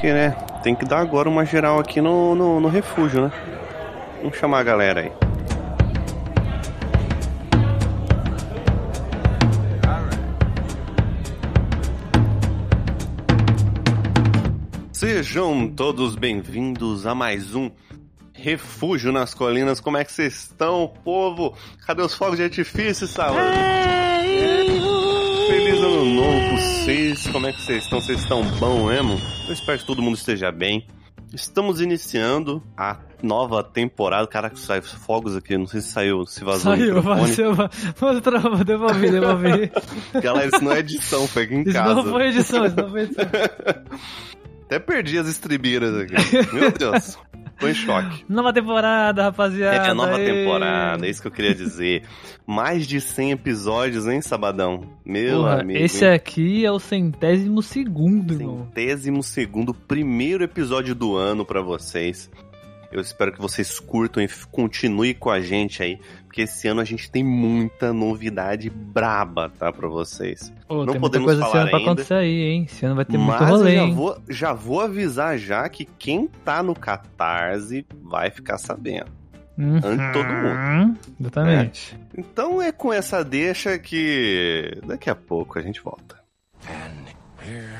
Porque, né, tem que dar agora uma geral aqui no, no, no refúgio, né? Vamos chamar a galera aí. Sejam todos bem-vindos a mais um Refúgio nas Colinas. Como é que vocês estão, povo? Cadê os fogos de artifício, Saúde? Feliz ano novo pra vocês. Como é que vocês estão? Vocês estão bom mesmo? Eu espero que todo mundo esteja bem. Estamos iniciando a nova temporada. Caraca, sai fogos aqui. Não sei se saiu, se vazou. Saiu, vazou. Mostrou, devolvi, devolvi. Galera, isso não é edição, foi aqui em isso casa. Isso não foi edição, isso não foi edição. Até perdi as estribeiras aqui. Meu Deus. Tô em choque. Nova temporada, rapaziada. É, nova Ei. temporada, é isso que eu queria dizer. Mais de 100 episódios, hein, Sabadão? Meu Porra, amigo. Esse hein? aqui é o centésimo segundo, irmão. Centésimo segundo, primeiro episódio do ano para vocês. Eu espero que vocês curtam e continuem com a gente aí, porque esse ano a gente tem muita novidade braba, tá, pra vocês. Pô, não tem podemos muita coisa falar esse ano ainda, pra acontecer aí, hein? Esse ano vai ter mas muito rolê, eu já vou, já vou avisar já que quem tá no Catarse vai ficar sabendo. Uhum, Antes de todo mundo. Exatamente. É. Então é com essa deixa que daqui a pouco a gente volta. And here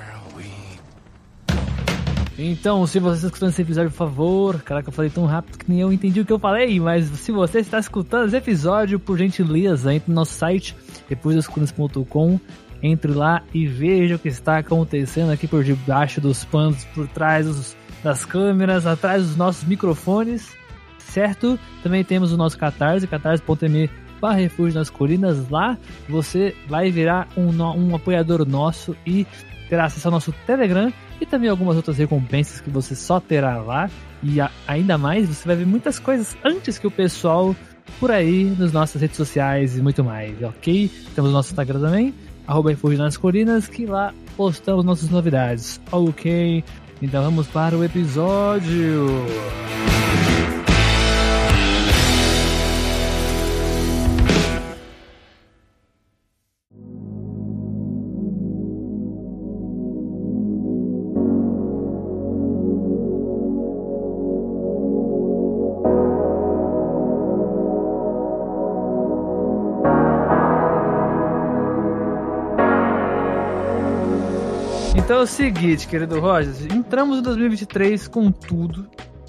então, se você está escutando esse episódio, por favor, caraca, eu falei tão rápido que nem eu entendi o que eu falei, mas se você está escutando esse episódio, por gentileza, entre no nosso site, depoisdascolunas.com, entre lá e veja o que está acontecendo aqui por debaixo dos panos, por trás dos, das câmeras, atrás dos nossos microfones, certo? Também temos o nosso Catarse, catarse.me barra refúgio nas colinas, lá você vai virar um, um apoiador nosso e terá acesso ao nosso Telegram e também algumas outras recompensas que você só terá lá. E a, ainda mais, você vai ver muitas coisas antes que o pessoal por aí nas nossas redes sociais e muito mais, ok? Temos o nosso Instagram também, arroba nas Colinas, que lá postamos nossas novidades, ok? Então vamos para o episódio. Então o seguinte, querido Roger, entramos em 2023 com tudo.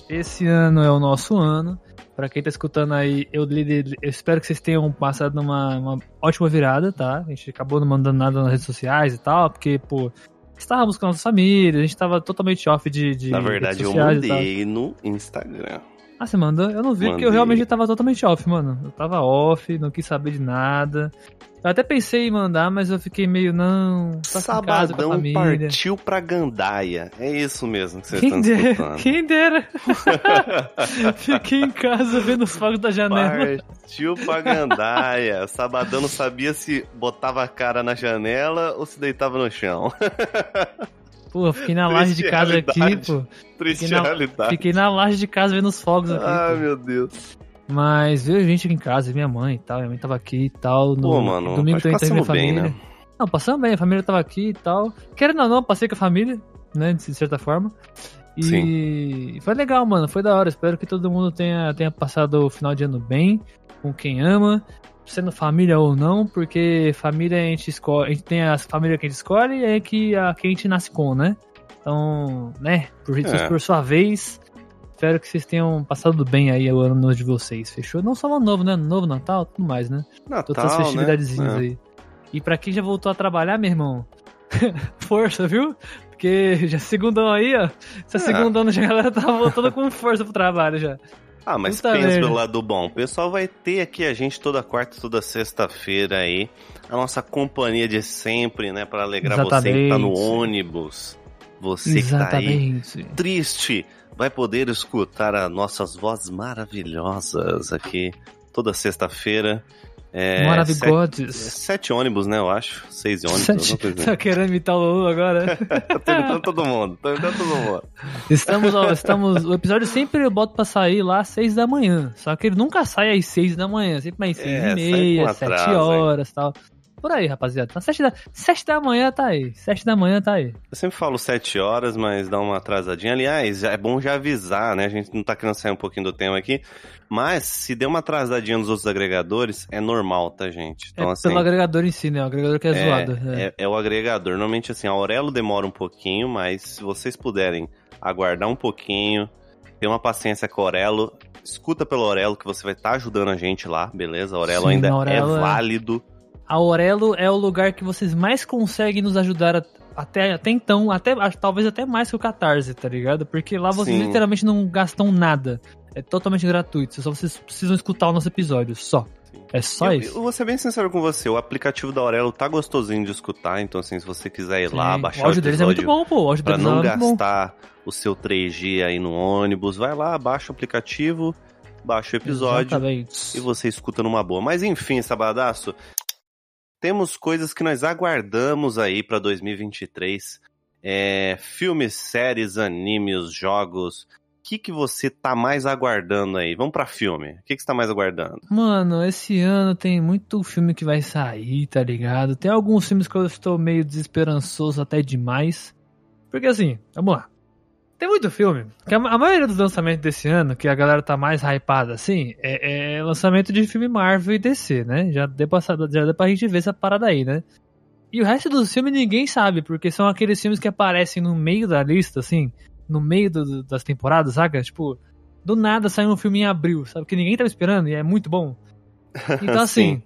Esse ano é o nosso ano. Para quem tá escutando aí, eu, eu, espero que vocês tenham passado numa uma ótima virada, tá? A gente acabou não mandando nada nas redes sociais e tal, porque, pô, estávamos com a nossa família, a gente tava totalmente off de. de Na verdade, eu mandei no Instagram. Ah, você mandou? Eu não vi, mandei. porque eu realmente tava totalmente off, mano. Eu tava off, não quis saber de nada. Eu até pensei em mandar, mas eu fiquei meio, não. Sabadão partiu pra Gandaia. É isso mesmo que vocês quem estão dera. Quem dera. Fiquei em casa vendo os fogos da janela. Partiu pra Gandaia. Sabadão não sabia se botava a cara na janela ou se deitava no chão. Pô, fiquei na laje de casa aqui, pô. Triste fiquei na, realidade. Fiquei na laje de casa vendo os fogos aqui. Ah, pô. meu Deus. Mas veio gente aqui em casa, minha mãe e tal. Minha mãe tava aqui e tal. No Pô, mano, domingo teve minha bem, família. né? Não, passamos bem, a família tava aqui e tal. Querendo ou não, passei com a família, né? De certa forma. E Sim. foi legal, mano. Foi da hora. Espero que todo mundo tenha, tenha passado o final de ano bem, com quem ama. Sendo família ou não, porque família a gente escolhe. A gente tem as famílias que a gente escolhe e é que a que a gente nasce com, né? Então, né? Por, É. por sua vez, espero que vocês tenham passado bem aí o ano novo de vocês, fechou? Não só o ano novo, né? Novo, Natal, tudo mais, né? Natal, Todas as festividadezinhas né? aí. E pra quem já voltou a trabalhar, meu irmão, força, viu? Porque já segundão aí, ó. Essa É. segundão a galera tá voltando com força pro trabalho já. Ah, mas Puta pensa pelo lado bom. O pessoal vai ter aqui a gente toda quarta e toda sexta-feira aí. A nossa companhia de sempre, né? Pra alegrar você que tá no Exatamente. ônibus. Você que tá aí Exatamente. triste. Vai poder escutar as nossas vozes maravilhosas aqui toda sexta-feira. É, Maravigodes. Sete, sete ônibus, né? Eu acho. Seis ônibus. Sete- assim. Tá querendo imitar o Lulu agora? Tô imitando todo mundo. Tô imitando todo mundo. Estamos, ó, estamos. O episódio sempre eu boto pra sair lá às seis da manhã. Só que ele nunca sai às seis da manhã, sempre mais seis É, e meia, sete atraso, horas e tal. Por aí, rapaziada. Tá sete da, sete da manhã tá aí. Sete da manhã tá aí. Eu sempre falo 7 horas, mas dá uma atrasadinha. Aliás, é bom já avisar, né? A gente não tá querendo sair um pouquinho do tema aqui. Mas se deu uma atrasadinha nos outros agregadores, é normal, tá, gente? Então, é assim. pelo agregador em si, né? O agregador que é, é, zoado. É. é- é o agregador. Normalmente, assim, a Aurelo demora um pouquinho, mas se vocês puderem aguardar um pouquinho, ter uma paciência com a Aurelo, escuta pelo Aurelo que você vai estar ajudando a gente lá, beleza? Aurelo Sim, ainda a Aurelo é é- válido. A Aurelo é o lugar que vocês mais conseguem nos ajudar a- até, até então, até talvez até mais que o Catarse, tá ligado? Porque lá vocês Sim. literalmente não gastam nada. É totalmente gratuito. Só vocês precisam escutar o nosso episódio, só. É só eu, isso. eu vou ser bem sincero com você, o aplicativo da Aurelo tá gostosinho de escutar, então assim, se você quiser ir lá, Sim. baixar o áudio deles é muito episódio bom, pô. O áudio pra não é gastar o seu 3G aí no ônibus, vai lá, baixa o aplicativo, baixa o episódio Exatamente. e você escuta numa boa. Mas enfim, Sabadaço, temos coisas que nós aguardamos aí pra 2023. É, filmes, séries, animes, jogos. O que, que você tá mais aguardando aí? Vamos pra filme. O que, que você tá mais aguardando? Mano, esse ano tem muito filme que vai sair, tá ligado? Tem alguns filmes que eu estou meio desesperançoso até demais. Porque assim, vamos lá. Tem muito filme. Que a, a maioria dos lançamentos desse ano, que a galera tá mais hypada assim, é, é lançamento de filme Marvel e DC, né? Já deu, pra, sa- já deu pra gente ver essa parada aí, né? E o resto dos filmes ninguém sabe, porque são aqueles filmes que aparecem no meio da lista, assim, no meio do- das temporadas, saca? Tipo, do nada sai um filme em abril, sabe? Que ninguém tava esperando e é muito bom. Então, assim, Sim.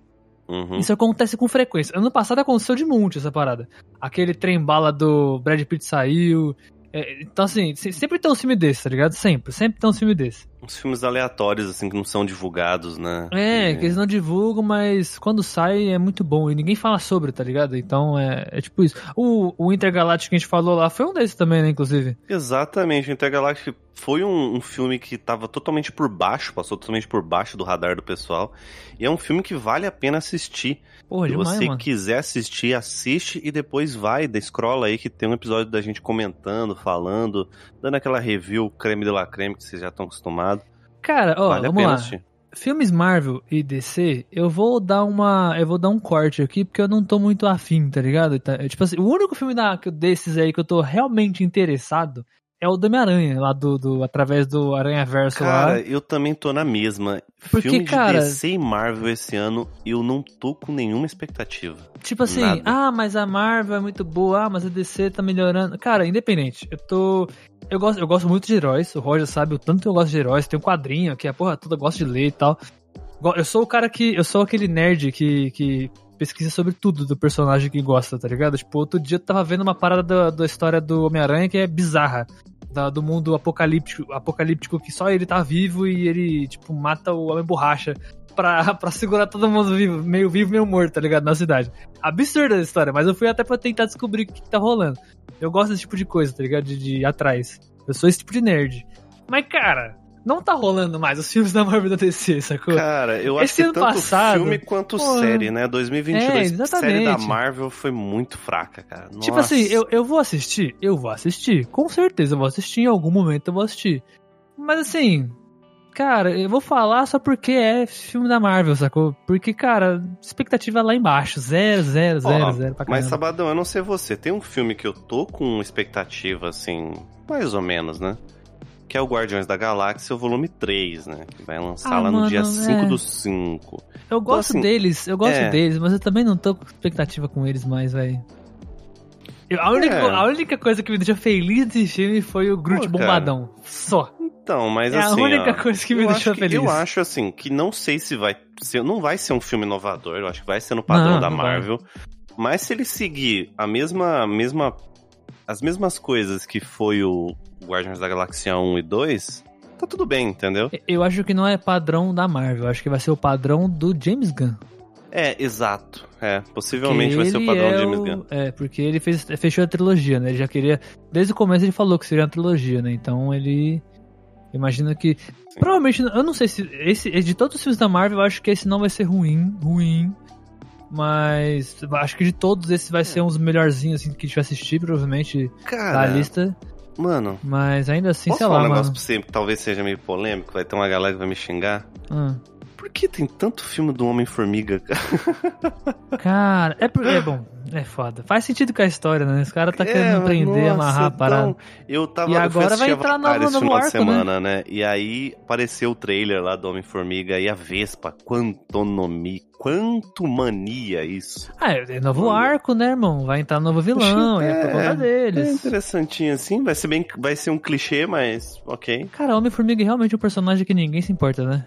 Uhum. isso acontece com frequência. Ano passado aconteceu de monte essa parada. Aquele trem bala do Brad Pitt saiu. É, então, assim, se- sempre tem um filme desse, tá ligado? Sempre, sempre tem um filme desse. Uns filmes aleatórios, assim, que não são divulgados, né? É, E- que eles não divulgam, mas quando sai é muito bom. E ninguém fala sobre, tá ligado? Então é, é tipo isso. O, o Intergaláctico que a gente falou lá foi um desses também, né, inclusive. Exatamente, o Intergalactic foi um, um filme que tava totalmente por baixo, passou totalmente por baixo do radar do pessoal. E é um filme que vale a pena assistir. Porra, Se demais, você mano. quiser assistir, assiste e depois vai, da scrolla aí que tem um episódio da gente comentando, falando, dando aquela review creme de la creme que vocês já estão acostumados. Cara, ó, vale vamos lá. assistir. Filmes Marvel e DC, eu vou dar uma. Eu vou dar um corte aqui, porque eu não tô muito afim, tá ligado? Tá- é, tipo assim, o único filme da, desses aí que eu tô realmente interessado é o do Homem-Aranha, lá do, do. Através do Aranha Verso Cara, lá. eu também tô na mesma. Porque, Filme de cara- DC e Marvel esse ano, eu não tô com nenhuma expectativa. Tipo assim, nada. ah, mas a Marvel é muito boa, ah, mas a DC tá melhorando. Cara, independente, eu tô. Eu gosto, eu gosto muito de heróis, o Roger sabe o tanto que eu gosto de heróis, tem um quadrinho que a porra toda eu gosto de ler e tal. Eu sou o cara que. Eu sou aquele nerd que, que pesquisa sobre tudo do personagem que gosta, tá ligado? Tipo, outro dia eu tava vendo uma parada da, da história do Homem-Aranha que é bizarra. da- do mundo apocalíptico, apocalíptico que só ele tá vivo e ele, tipo, mata o Homem Borracha pra, pra segurar todo mundo vivo, meio vivo, meio morto, tá ligado? Na cidade. Absurda a história, mas eu fui até pra tentar descobrir o que, que tá rolando. Eu gosto desse tipo de coisa, tá ligado? De, de atrás. Eu sou esse tipo de nerd. Mas, cara, não tá rolando mais os filmes da Marvel da DC, sacou? Cara, eu Esse acho que tanto passado, filme quanto porra. série, né? 2022, É, série exatamente. da Marvel foi muito fraca, cara. Tipo Nossa. assim, eu, eu vou assistir? Eu vou assistir. Com certeza eu vou assistir, em algum momento eu vou assistir. Mas assim, cara, eu vou falar só porque é filme da Marvel, sacou? Porque, cara, expectativa lá embaixo. Zero, zero, zero, zero pra Mas. Sabadão, eu não sei você. Tem um filme que eu tô com expectativa, assim, mais ou menos, né? Que é o Guardiões da Galáxia, o volume 3, né? Que vai lançar Ah, lá no mano, dia 5 é. do 5. Eu gosto assim, deles, eu gosto é. deles, mas eu também não tô com expectativa com eles mais, velho. A única, É. a única coisa que me deixou feliz desse filme foi o Groot Pô, cara. bombadão. Só. Então, mas é assim. a única ó, coisa que me deixou que- feliz. Eu acho assim que não sei se vai ser, não vai ser um filme inovador, eu acho que vai ser no padrão Não, da não vai. Marvel. Mas se ele seguir a mesma, a mesma as mesmas coisas que foi o Guardiões da Galáxia 1 e 2, tá tudo bem, entendeu? Eu acho que não é padrão da Marvel, acho que vai ser o padrão do James Gunn. É, exato. É, possivelmente vai ser o padrão é James Gunn. É, porque ele fez, fechou a trilogia, né? Ele já queria. Desde o começo ele falou que seria uma trilogia, né? Então ele. Imagina que. Provavelmente, eu não sei se. Esse, de todos os filmes da Marvel, eu acho que esse não vai ser ruim. Ruim. Mas. Acho que de todos esses vai ser um dos melhorzinhos assim, que a gente vai assistir, provavelmente, da Cara, lista. mano, Mas ainda assim, posso sei falar lá, um negócio mano. pra você que talvez seja meio polêmico, vai ter uma galera que vai me xingar? Ah. Por que tem tanto filme do Homem-Formiga, cara? Cara, é porque é bom. É foda. Faz sentido com a história, né? Os caras tá É, querendo prender, amarrar a parada. então, eu tava E agora vai entrar no- esse no final de arco, semana, né? E aí apareceu o trailer lá do Homem-Formiga e a Vespa. Quantonomia. Quanto mania isso. Ah, é novo arco, né, irmão? Vai entrar novo vilão, e é por conta É deles. interessantinho assim, vai ser bem, vai ser um clichê, mas ok. Cara, Homem-Formiga é realmente um personagem que ninguém se importa, né?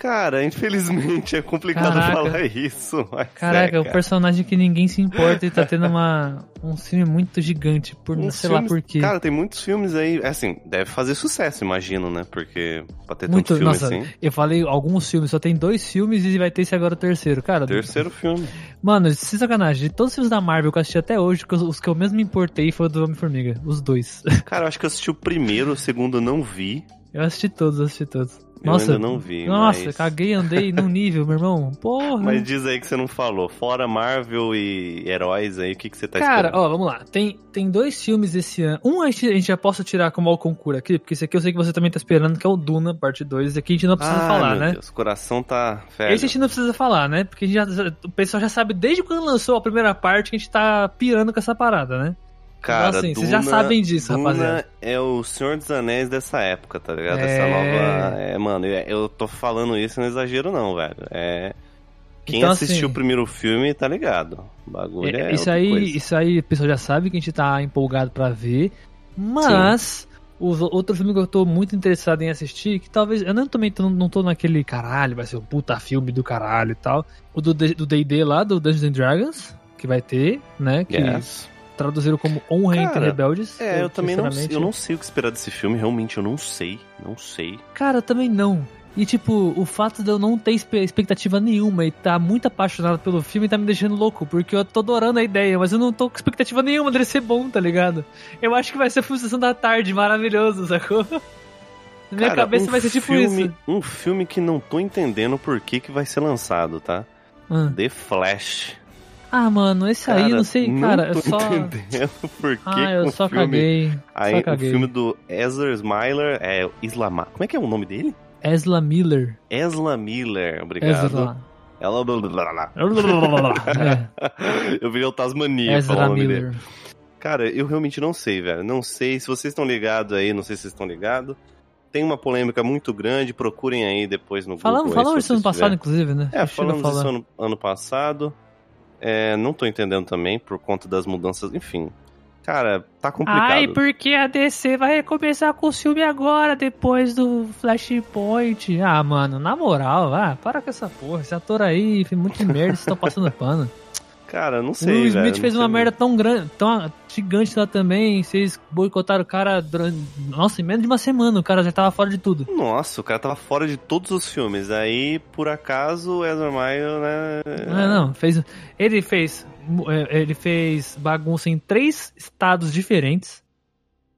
Cara, infelizmente é complicado Caraca. falar isso. Mas Caraca, é, o cara. personagem que ninguém se importa e tá tendo uma, um filme muito gigante, por Uns sei lá por quê. Cara, tem muitos filmes aí. Assim, deve fazer sucesso, imagino, né? Porque pra ter Muito, tanto filme nossa, assim. eu falei alguns filmes, só tem dois filmes e vai ter esse agora o terceiro. Cara, Terceiro filme. mano, sem sacanagem, de todos os filmes da Marvel que eu assisti até hoje, os que eu mesmo me importei foi o do Homem-Formiga, os dois. Cara, eu acho que eu assisti o primeiro, o segundo eu não vi. Eu assisti todos, eu assisti todos. Eu Nossa, ainda não vi. nossa, mas... caguei, andei num nível, meu irmão. Porra. Mas diz aí que você não falou. Fora Marvel e heróis aí, o que, que você tá Cara, esperando? ó, vamos lá. Tem, tem dois filmes esse ano. Um a gente, a gente já possa tirar como ao concurso aqui, porque esse aqui eu sei que você também tá esperando, que é o Duna, parte 2. Esse aqui a gente não precisa Ah, falar, meu né? Deus, o coração tá velho. Esse a gente não precisa falar, né? Porque a gente já, o pessoal já sabe desde quando lançou a primeira parte que a gente tá pirando com essa parada, né? Cara, Então, assim, Duna, vocês já sabem disso, Duna rapaziada. é o Senhor dos Anéis dessa época, tá ligado? É. Essa nova... É, mano, eu, tô falando isso, não exagero não, velho. É... Quem Então, assistiu assim, o primeiro filme tá ligado. O bagulho é, É, isso aí, coisa. isso aí, o pessoal já sabe que a gente tá empolgado pra ver, mas os o- outro filme que eu tô muito interessado em assistir, que talvez eu não também tô, não tô naquele caralho, vai ser um puta filme do caralho e tal, o do D&D lá do Dungeons and Dragons, que vai ter, né, que Yes. Traduziram como Honra entre Cara, Rebeldes. É, eu também não, eu não sei o que esperar desse filme, realmente eu não sei, não sei. Cara, eu também não. E, tipo, o fato de eu não ter expectativa nenhuma e tá muito apaixonado pelo filme tá me deixando louco, porque eu tô adorando a ideia, mas eu não tô com expectativa nenhuma dele ser bom, tá ligado? Eu acho que vai ser a Sessão da Tarde, maravilhoso, sacou? Na minha Cara, cabeça um vai ser tipo filme, isso. Um filme que não tô entendendo por que que vai ser lançado, tá? Ah. The Flash. Ah, mano, esse aí, Cara, não sei, cara, tô eu só... entendendo por que Ah, eu o só filme... caguei, Aí, só o caguei. filme do Ezra Smiler é Islamar. Como é que é o nome dele? Ezra Miller. Ezra Miller, obrigado. Ezra... Ela... é, Eu virei o Tasmania Ezra falando o nome dele. Miller. Cara, eu realmente não sei, velho. Não sei. Se vocês estão ligados aí, não sei se vocês estão ligados. Tem uma polêmica muito grande, procurem aí depois no Falamos, Google. aí, falamos isso ano passado, inclusive, né? É, falamos isso ano, ano passado. É, não tô entendendo também, por conta das mudanças. Enfim, cara, tá complicado. Ai, porque a DC vai começar com o filme agora, depois do Flashpoint. Ah, mano, na moral, ah, para com essa porra. Esse ator aí fez muito merda, vocês estão passando pano. Cara, não o sei, Will velho. Smith não fez uma merda tão grande, tão gigante lá também. Vocês boicotaram o cara durante. Nossa, em menos de uma semana, o cara já tava fora de tudo. Nossa, o cara tava fora de todos os filmes. Aí, por acaso, o Ezra Miller, né? Não, não, fez. Ele fez. é, Ele fez bagunça em três estados diferentes.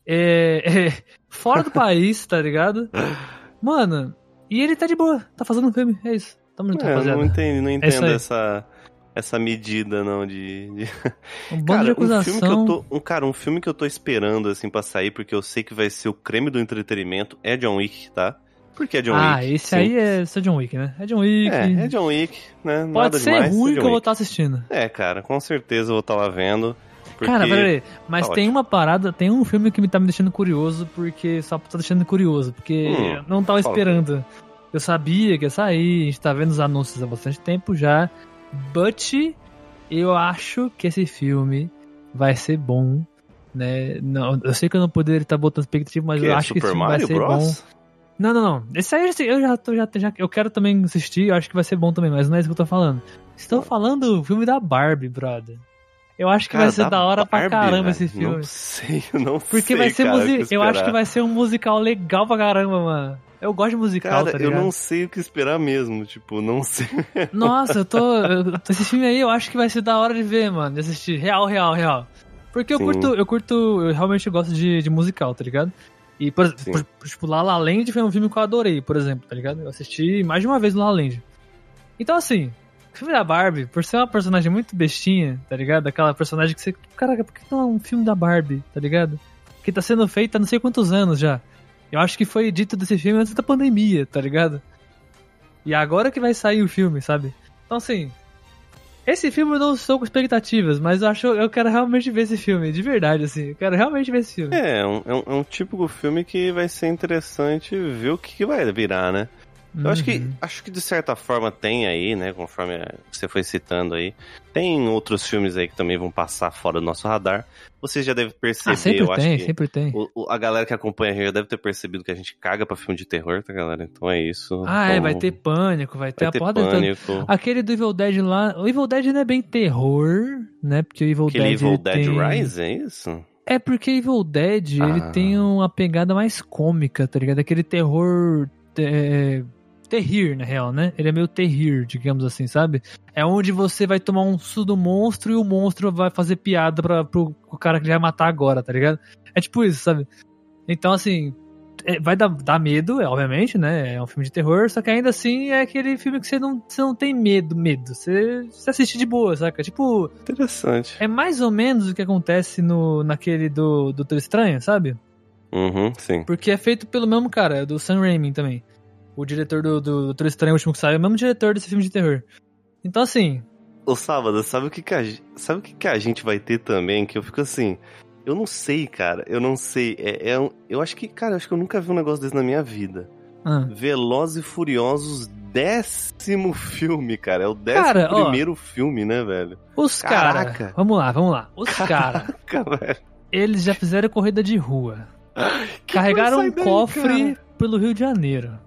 É, é, fora do país, tá ligado? Mano, e ele tá de boa, tá fazendo filme, é isso. Tamo junto, É, rapaziada. não entendo, não entendo essa, essa medida, não, de... de- Um bando Cara, de um filme que eu acusação. tô, um, cara, um filme que eu tô esperando, assim, pra sair, porque eu sei que vai ser o creme do entretenimento, é John Wick, tá? Por que é John ah, Wick? esse Sim. aí é só John Wick, né? É John Wick. É, é John Wick, né? Pode Nada ser demais, ruim é que eu vou estar assistindo. É, cara, com certeza eu vou estar lá vendo. Porque... Cara, peraí, mas tá tem ótimo. uma parada, tem um filme que me tá me deixando curioso, porque só tá deixando curioso, porque Hum, eu não tava esperando. Eu sabia que ia sair, a gente tá vendo os anúncios há bastante tempo já, but eu acho que esse filme vai ser bom, né? Não, eu sei que eu não poderia estar botando expectativa, mas Que eu é acho que esse Super filme vai Mario ser Bros? bom. Não, não, não. Esse aí eu já tô, já, já, eu quero também assistir, eu acho que vai ser bom também, mas não é isso que eu tô falando. Estou falando do filme da Barbie, brother. Eu acho que Cara, vai ser da hora pra Barbie, caramba velho, esse filme. Não sei, eu não Porque sei, vai ser cara, Eu acho que vai ser um musical legal pra caramba, mano. Eu gosto de musical, Cara, tá eu não sei o que esperar mesmo, tipo, não sei. Nossa, eu tô. eu- Esse filme aí eu acho que vai ser da hora de ver, mano. De assistir. Real, real, real. Porque eu Sim. curto, eu curto. Eu realmente gosto de, de musical, tá ligado? E, por, por, tipo, La La Land foi um filme que eu adorei, por exemplo, tá ligado? Eu assisti mais de uma vez La La Land. Então, assim, o filme da Barbie, por ser uma personagem muito bestinha, tá ligado? Aquela personagem que você. Caraca, por que não é um filme da Barbie, tá ligado? Que tá sendo feito há não sei quantos anos já. Eu acho que foi dito desse filme antes da pandemia, tá ligado? E agora que vai sair o filme, sabe? Então, assim. Esse filme eu não estou com expectativas, mas eu acho eu quero realmente ver esse filme, de verdade, assim. Eu quero realmente ver esse filme. É, é um, é um, é típico filme que vai ser interessante ver o que, que vai virar, né? Eu acho que Uhum. acho que de certa forma tem aí, né? Conforme você foi citando aí. Tem outros filmes aí que também vão passar fora do nosso radar. Você já deve perceber, Ah, sempre eu acho tem, que sempre tem. o- o- a galera que acompanha a já deve ter percebido que a gente caga pra filme de terror, tá, galera? Então é isso. Ah, é, Então, vai ter pânico, vai ter vai a ter pânico. Aquele do Evil Dead lá. O Evil Dead não é bem terror, né? Porque o Evil Aquele Dead. Evil ele Dead tem... Rise, é isso? É porque Evil Dead, ele Ah. tem uma pegada mais cômica, tá ligado? Aquele terror. É... Terrir, na real, né? Ele é meio terrir, digamos assim, sabe? É onde você vai tomar um susto do monstro e o monstro vai fazer piada pra, pro, pro cara que ele vai matar agora, tá ligado? É tipo isso, sabe? Então, assim, é, vai dar, dar medo, é, obviamente, né? É um filme de terror, só que ainda assim é aquele filme que você não, você não tem medo, medo. Você, você assiste de boa, saca? Tipo, Interessante. é mais ou menos o que acontece no, naquele do Doutor Estranho, sabe? Uhum, sim. Porque é feito pelo mesmo cara, é do Sam Raimi também. O diretor do, do Doutor Estranho, o último que saiu, é o mesmo diretor desse filme de terror. Então, assim, Ô, Sábado, sabe o que que a, sabe o que que a gente vai ter também? Que eu fico assim. Eu não sei, cara. Eu não sei. É, é eu acho que, cara, eu acho que eu nunca vi um negócio desse na minha vida. ah, Velozes e Furiosos, décimo filme, cara. É o décimo Cara, ó. primeiro filme, né, velho? os caras. Caraca. Vamos lá, vamos lá. Os caras, Cara, eles já fizeram corrida de rua. Que Carregaram um daí, cofre cara? pelo Rio de Janeiro.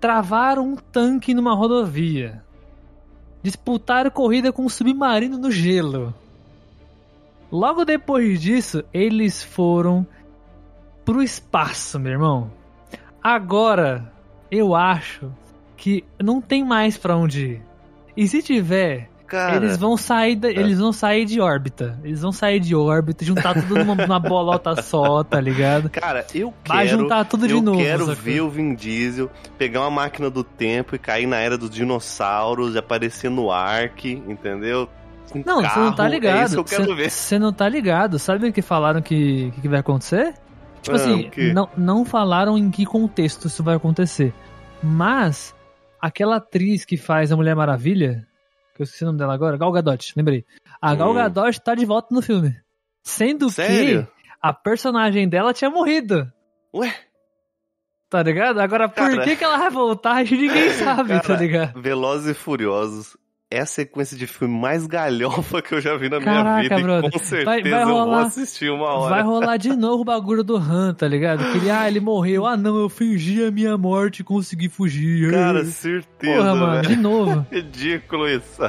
Travaram um tanque numa rodovia. Disputaram corrida com um submarino no gelo. Logo depois disso, eles foram pro espaço, meu irmão. Agora, eu acho que não tem mais pra onde ir. E se tiver, Cara, eles vão sair da- eles vão sair de órbita. Eles vão sair de órbita, juntar tudo numa, numa bolota só, tá ligado? cara, eu Vai quero. juntar tudo de eu novo. quero sacou? ver o Vin Diesel pegar uma máquina do tempo e cair na era dos dinossauros, aparecer no Ark, entendeu? Com Não, você não tá carro, ligado. É isso que eu quero Cê- ver. Você não tá ligado. Sabe o que falaram que, que vai acontecer? Tipo Ah, assim, não, não falaram em que contexto isso vai acontecer. Mas aquela atriz que faz a Mulher Maravilha, que eu esqueci o nome dela agora, Gal Gadot, lembrei. A Gal Hum. Gadot tá de volta no filme. Sendo Sério? que a personagem dela tinha morrido. Ué, Tá ligado? Agora, por Cara. que, que ela vai voltar? A gente ninguém sabe, tá Cara, ligado? Velozes e Furiosos é a sequência de filme mais galhofa que eu já vi na minha Caraca, vida. brother. E com certeza Vai- vai eu vou rolar- assistir uma hora. Vai rolar de novo o bagulho do Han, tá ligado? Que ele, ah, ele morreu. Ah, não, eu fingi a minha morte e consegui fugir. Cara, certeza, Porra, mano, velho. de novo. Ridículo isso.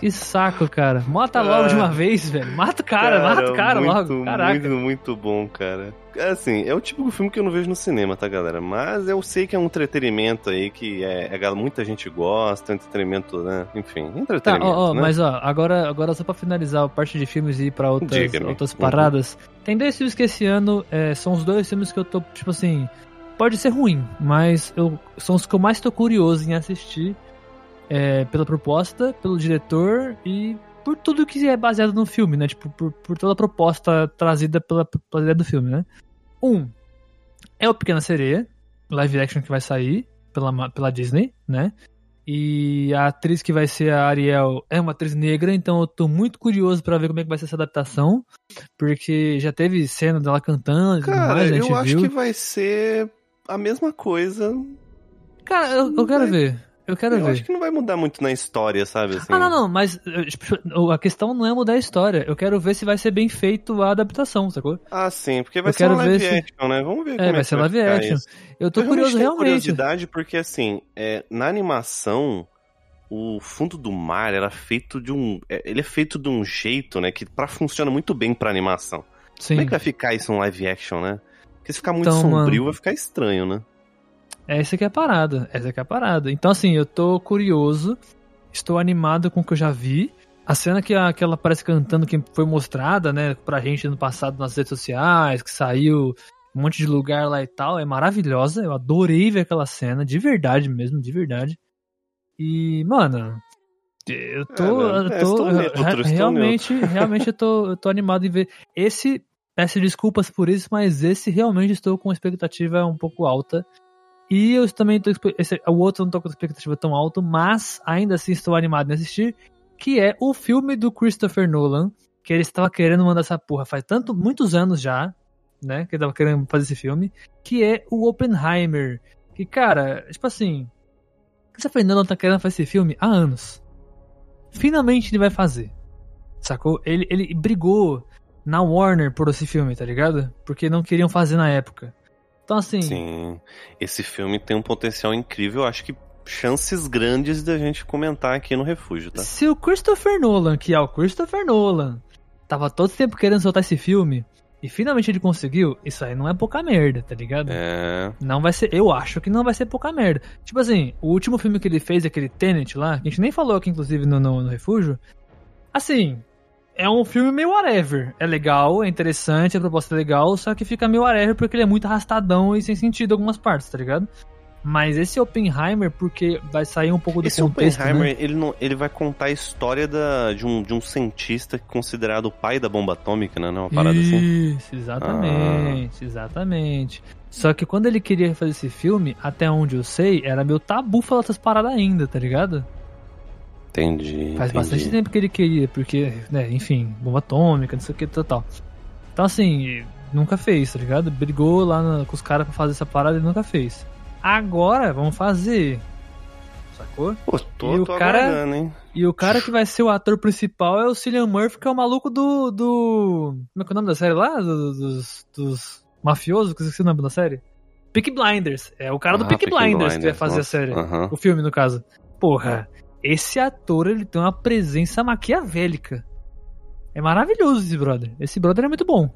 Que saco, cara. Mata logo Ah. de uma vez, velho. Mata o cara, mata o cara muito, logo. Caraca. Muito, muito bom, cara. É assim, é o típico filme que eu não vejo no cinema, tá, galera? Mas eu sei que é um entretenimento aí que é, é- muita gente gosta, entretenimento, né? Enfim, Tá, entretenimento, ó, ó, né? mas ó, agora, agora só pra finalizar a parte de filmes e ir pra outras, outras Uhum. paradas. Tem dois filmes que esse ano é, são os dois filmes que eu tô, tipo assim. Pode ser ruim, mas eu, são os que eu mais tô curioso em assistir. é, pela proposta, pelo diretor e por tudo que é baseado no filme, né? Tipo, por, por toda a proposta trazida pela, pela ideia do filme, né? Um é o Pequena Sereia, live action que vai sair pela, pela Disney, né? E a atriz que vai ser a Ariel é uma atriz negra, então eu tô muito curioso pra ver como é que vai ser essa adaptação, porque já teve cena dela cantando e Cara, mais, a gente eu acho viu. que vai ser a mesma coisa. Cara, eu, eu quero vai- ver. Eu quero eu ver. acho que não vai mudar muito na história, sabe? Assim. Ah, não, não, mas tipo, a questão não é mudar a história. Eu quero ver se vai ser bem feito a adaptação, sacou? Ah, sim, porque vai Eu ser uma live se- action, né? Vamos ver É, como é vai que ser live action. isso. Eu tô Eu curioso realmente. curiosidade porque, assim, é, na animação, o fundo do mar era feito de um... é, ele é feito de um jeito, né, que pra, funciona muito bem pra animação. Sim. Como é que vai ficar isso em live action, né? Porque se ficar muito Então, sombrio, mano. vai ficar estranho, né? Essa que é a parada. Essa que é a parada. Então, assim, eu tô curioso. Estou animado com o que eu já vi. A cena que, a, que ela aparece cantando, que foi mostrada, né, pra gente no passado nas redes sociais, que saiu um monte de lugar lá e tal, é maravilhosa. Eu adorei ver aquela cena, de verdade mesmo, de verdade. E, mano, eu tô. É, eu é, tô neutro, re- estou realmente, realmente eu tô, eu tô animado em ver. Esse, peço desculpas por isso, mas esse realmente estou com uma expectativa um pouco alta. E eu também tô. Esse, o outro eu não tô com expectativa tão alta, mas ainda assim estou animado em assistir. Que é o filme do Christopher Nolan. Que ele estava querendo mandar essa porra faz tanto, muitos anos já, né? Que ele tava querendo fazer esse filme. Que é o Oppenheimer. Que, cara, tipo assim. Christopher Nolan tá querendo fazer esse filme há anos. Finalmente ele vai fazer. Sacou? Ele, ele brigou na Warner por esse filme, tá ligado? Porque não queriam fazer na época. Então, assim. Sim. Esse filme tem um potencial incrível. Acho que chances grandes da gente comentar aqui no Refúgio, tá? Se o Christopher Nolan, que é o Christopher Nolan, tava todo tempo querendo soltar esse filme, e finalmente ele conseguiu, isso aí não é pouca merda, tá ligado? É. Não vai ser, eu acho que não vai ser pouca merda. Tipo assim, o último filme que ele fez, aquele Tenet lá, que a gente nem falou aqui, inclusive, no, no, no Refúgio, assim, é um filme meio whatever. É legal, é interessante, a proposta é legal, só que fica meio whatever porque ele é muito arrastadão e sem sentido em algumas partes, tá ligado? Mas esse Oppenheimer, porque vai sair um pouco do Esse contexto, Oppenheimer, né? ele, não, ele vai contar a história da, de, um, de um cientista considerado o pai da bomba atômica, né? Não, uma parada assim. Isso, exatamente, exatamente. Só que quando ele queria fazer esse filme, até onde eu sei, era meio tabu falar essas paradas ainda, tá ligado? Entendi. Faz entendi. bastante tempo que ele queria, porque, né, enfim, bomba atômica, não sei o que, tal, tal. Então, assim, nunca fez, tá ligado? Brigou lá na- com os caras pra fazer essa parada e nunca fez. Agora, vamos fazer. Sacou? Pô, tô, E o cara- hein? E o cara que vai ser o ator principal é o Cillian Murphy, que é o maluco do. do como é que é o nome da série lá? Do- dos, dos mafiosos, que eu esqueci o nome da série? Peak Blinders. É o cara do Ah, Peak Peaky Blinders, que vai Blinders, fazer a nossa. série. Aham. O filme, no caso. Porra, esse ator, ele tem uma presença maquiavélica. É maravilhoso esse brother. Esse brother é muito bom.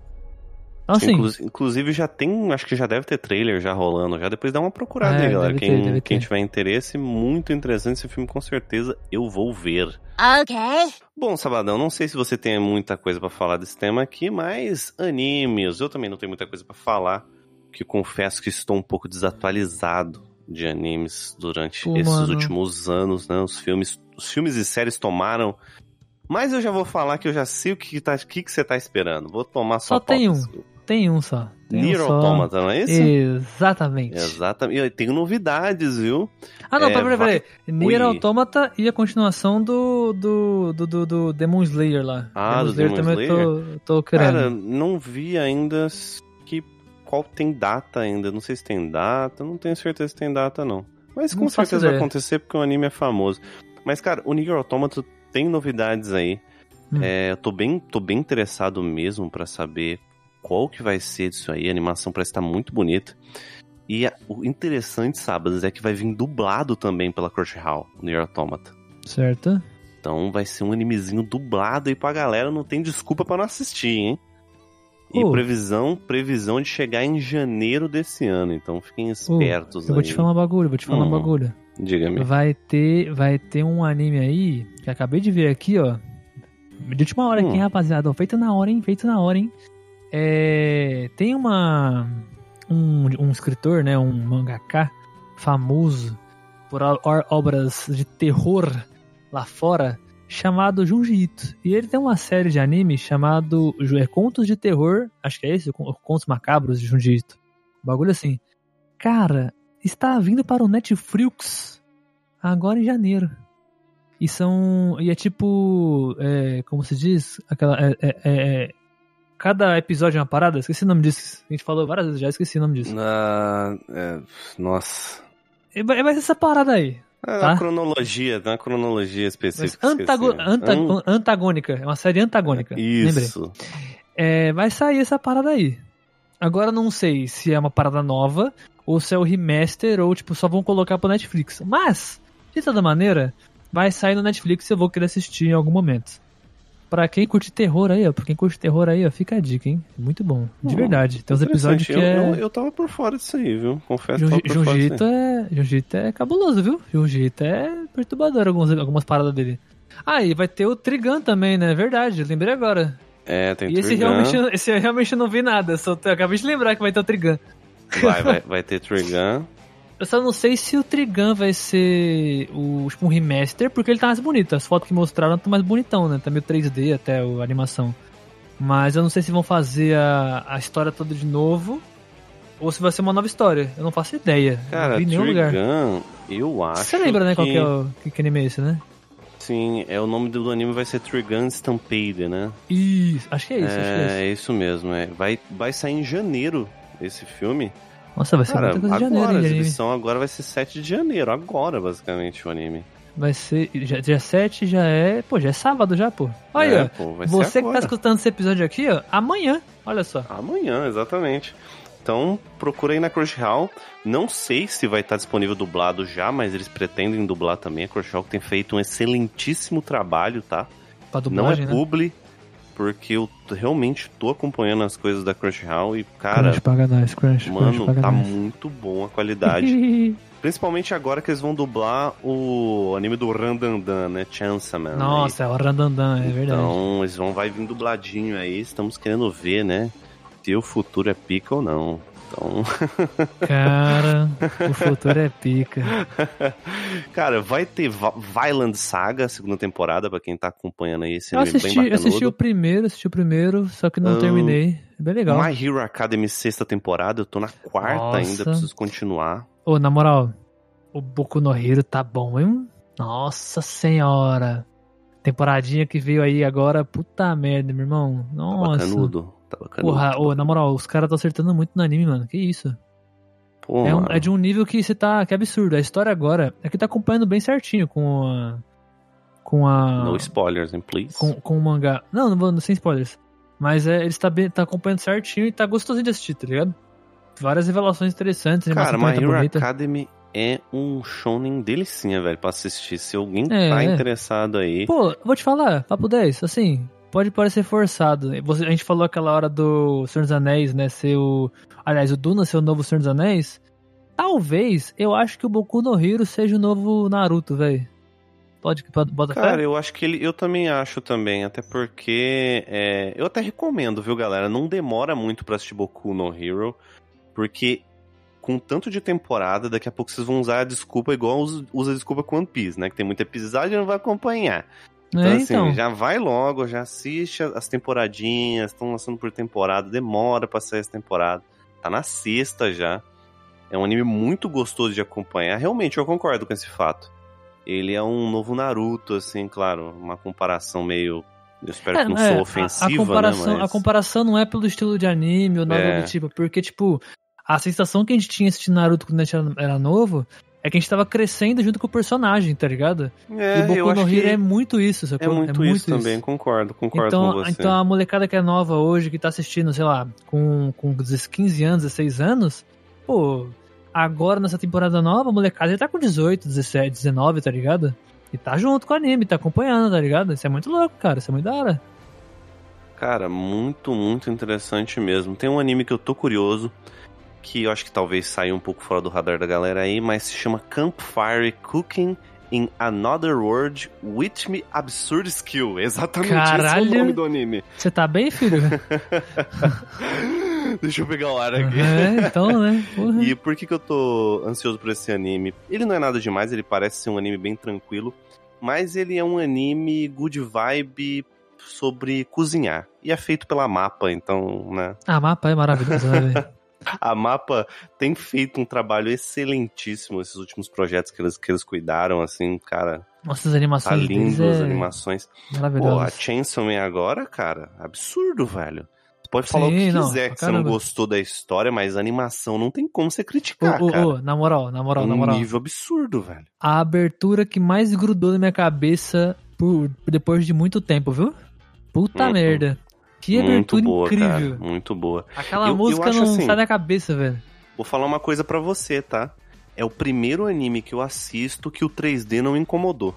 Então, assim, Inclu- inclusive já tem, acho que já deve ter trailer já rolando, já depois dá uma procurada É, aí, galera. ter, Quem, quem tiver interesse, muito interessante esse filme, com certeza eu vou ver. Okay. Bom, Sabadão, não sei se você tem muita coisa pra falar desse tema aqui, mas animes, eu também não tenho muita coisa pra falar, que confesso que estou um pouco desatualizado de animes durante Pô, esses mano. últimos anos, né? Os filmes, os filmes e séries tomaram. Mas eu já vou falar que eu já sei o que, tá, o que, que você tá esperando. Vou tomar sua Só tem um. tem um só. Tem Nier um só. Automata, não é esse? Exatamente. Exatamente. E tenho novidades, viu? Ah, não, É, peraí, peraí. Nier Oi. Automata e a continuação do, do, do, do, do Demon Slayer lá. Ah, do Demon também tô, tô querendo. Cara, não vi ainda qual tem data ainda. Não sei se tem data, não tenho certeza se tem data, não. Mas com Não certeza vai acontecer porque o anime é famoso. Mas, cara, o Nier Automata tem novidades aí. Hum. É, eu tô bem, tô bem interessado mesmo pra saber qual que vai ser disso aí. A animação parece estar muito bonita. E a- o interessante, sábados, é que vai vir dublado também pela Crunchyroll, o Nier Automata. Certo? Então vai ser um animezinho dublado aí pra galera, não tem desculpa pra não assistir, hein? E previsão, previsão de chegar em janeiro desse ano, então fiquem espertos Eu aí. vou te falar um bagulho, vou te falar um Hum. bagulho. Diga-me. Vai ter, vai ter um anime aí, que eu acabei de ver aqui, ó. De última hora aqui, Hum. rapaziada. ó, Feito na hora, hein? Feito na hora, hein? É, tem uma. Um, um escritor, né? Um mangaka famoso por obras de terror lá fora, chamado Junji Ito. E ele tem uma série de anime chamado é, Contos de Terror, acho que é esse, Con- Contos Macabros de Junji Ito. Bagulho assim. Cara, está vindo para o Netflix agora em janeiro. E são. E é tipo. é, como se diz? Aquela. É, é- é- cada episódio é uma parada? Esqueci o nome disso. A gente falou várias vezes já, esqueci o nome disso. É, nossa. Vai vai ser essa parada aí. Ah, Tá. Na cronologia, na cronologia específica. antago- esqueci. antago- Hum, antagônica. É uma série antagônica. Isso. É, vai sair essa parada aí. Agora não sei se é uma parada nova ou se é o remaster ou tipo só vão colocar pro Netflix. Mas, de toda maneira, vai sair no Netflix e eu vou querer assistir em algum momento. Pra quem curte terror aí, ó, pra quem curte terror aí, ó, fica a dica, hein? Muito bom, de verdade. Tem uns episódios que eu, é eu, eu tava por fora disso aí, viu? Confesso que tava aí. é, Junjito é cabuloso, viu? Junjito é perturbador algumas, algumas paradas dele. Ah, e vai ter o Trigun também, né? Verdade, lembrei agora. É, tem E esse Trigun. realmente, esse eu realmente não vi nada, só acabei de lembrar que vai ter o Trigun. Vai, vai, vai ter Trigun. Eu só não sei se o Trigun vai ser o, tipo, um remaster, porque ele tá mais bonito. As fotos que mostraram estão mais bonitão, né? Tá meio 3D até a animação. Mas eu não sei se vão fazer a, a história toda de novo. ou se vai ser uma nova história. Eu não faço ideia. Cara, não vi nenhum lugar. Eu acho Você lembra, né, que... qual que é o que, que anime é esse, né? Sim, é o nome do anime vai ser Trigun Stampede, né? Isso, acho que é isso, acho que é isso. é, isso mesmo, é. Vai, vai sair em janeiro esse filme. Nossa, vai ser Cara, muita coisa de agora, janeiro, a hein, de anime. exibição agora vai ser 7 de janeiro, agora basicamente o anime. Vai ser. Já, dia 7 já é. Pô, já é sábado já, pô. Olha, É, pô, você que tá agora. escutando esse episódio aqui, ó, amanhã. Olha só. Amanhã, exatamente. Então, procura aí na Crunchyroll. Não sei se vai estar disponível dublado já, mas eles pretendem dublar também. A Crunchyroll tem feito um excelentíssimo trabalho, tá? Pra Não é dublagem, né? Porque eu realmente tô acompanhando as coisas da Crunchyroll e, cara, Crunch paga nós, Crunch, mano, Crunch tá nós. muito bom a qualidade. Principalmente agora que eles vão dublar o anime do Randandan, né? Chansaman. Nossa, é o Randandan, é verdade. Então, eles vão vai vir dubladinho aí, estamos querendo ver, né? Se o futuro é pica ou não. Então, Cara, o futuro é pica. cara, vai ter Violent Saga, segunda temporada, pra quem tá acompanhando aí esse Eu anime assisti, bem assisti o primeiro, assisti o primeiro, só que não Ah, terminei. É bem legal. My Hero Academy, sexta temporada, eu tô na quarta Nossa. ainda, preciso continuar. Ô, na moral, o Boku no Hero tá bom, hein? Nossa senhora. Temporadinha que veio aí agora, puta merda, meu irmão. Tá Nossa. bacanudo. Tá bacanudo. Porra, ô, na moral, os caras estão acertando muito no anime, mano. Que isso? Pô, É, um- é de um nível que você tá. Que é absurdo. A história agora é que tá acompanhando bem certinho com a. Com a. No spoilers, hein, please. com, com o mangá. Não, não vou sem spoilers. Mas é, ele tá, bem, tá acompanhando certinho e tá gostosinho de assistir, tá ligado? Várias revelações interessantes, Cara, My tá Hero bonita. Academy é um shonen delicinha, velho, pra assistir. Se alguém É, tá é. interessado aí... Pô, vou te falar, papo 10, assim, pode parecer forçado. Você- a gente falou aquela hora do Senhor dos Anéis, né, ser o... Aliás, o Duna ser o novo Senhor dos Anéis. Talvez, eu acho que o Boku no Hero seja o novo Naruto, velho. Pode que bota Cara, fé? eu acho que ele. Eu também acho também, até porque. é, eu até recomendo, viu, galera? Não demora muito pra assistir Boku no Hero, porque com tanto de temporada, daqui a pouco vocês vão usar a desculpa igual us- usa a desculpa com One Piece, né? Que tem muito episódio e não vai acompanhar. Então, É, assim, então. já vai logo, já assiste as temporadinhas, estão lançando por temporada, demora pra sair essa temporada. Tá na sexta já. É um anime muito gostoso de acompanhar. Realmente, eu concordo com esse fato. Ele é um novo Naruto, assim, claro, uma comparação meio. Eu espero É, que não é, sou a- ofensiva, a, comparação, né? Mas... a comparação não é pelo estilo de anime ou nada É. do tipo, porque, tipo, a sensação que a gente tinha assistindo Naruto quando a gente era, era novo é que a gente tava crescendo junto com o personagem, tá ligado? É, e Boku eu no acho Hero que é muito isso, é sacou? muito, isso também, concordo, concordo Então, com você. então a molecada que é nova hoje, que tá assistindo, sei lá, com, com 15 anos, 16 anos, pô, agora nessa temporada nova, a molecada já tá com 18, 17, 19, tá ligado? E tá junto com o anime, tá acompanhando, tá ligado? Isso é muito louco, cara, isso é muito da hora. Cara, muito, muito interessante mesmo. Tem um anime que eu tô curioso, que eu acho que talvez saia um pouco fora do radar da galera aí, mas se chama Campfire Cooking in Another World with Me Absurd Skill. Exatamente esse é Caralho. o nome do anime. Você tá bem, filho? Deixa eu pegar o ar aqui. é, então, né? Porra. E por que, que eu tô ansioso por esse anime? Ele não é nada demais, ele parece ser um anime bem tranquilo, mas ele é um anime good vibe sobre cozinhar. E é feito pela Mapa, então, né? Ah, mapa é maravilhoso, né? A Mapa tem feito um trabalho excelentíssimo esses últimos projetos que eles, que eles cuidaram, assim, cara, Nossa, as tá animações deles lindo as é animações. Pô, a. Chainsaw Man agora, cara, absurdo, velho. Pode falar o Sim, que não, quiser que você não caramba. gostou da história, mas a animação não tem como você criticar, ô, cara. ô, na moral, na moral, na um moral. nível absurdo, velho. A abertura que mais grudou na minha cabeça por, depois de muito tempo, viu? Puta Uhum. merda. Que muito abertura boa, incrível. cara. Muito boa. Aquela Eu- eu música acho não assim- sai da cabeça, velho. Vou falar uma coisa pra você, tá? É o primeiro anime que eu assisto que o 3D não incomodou.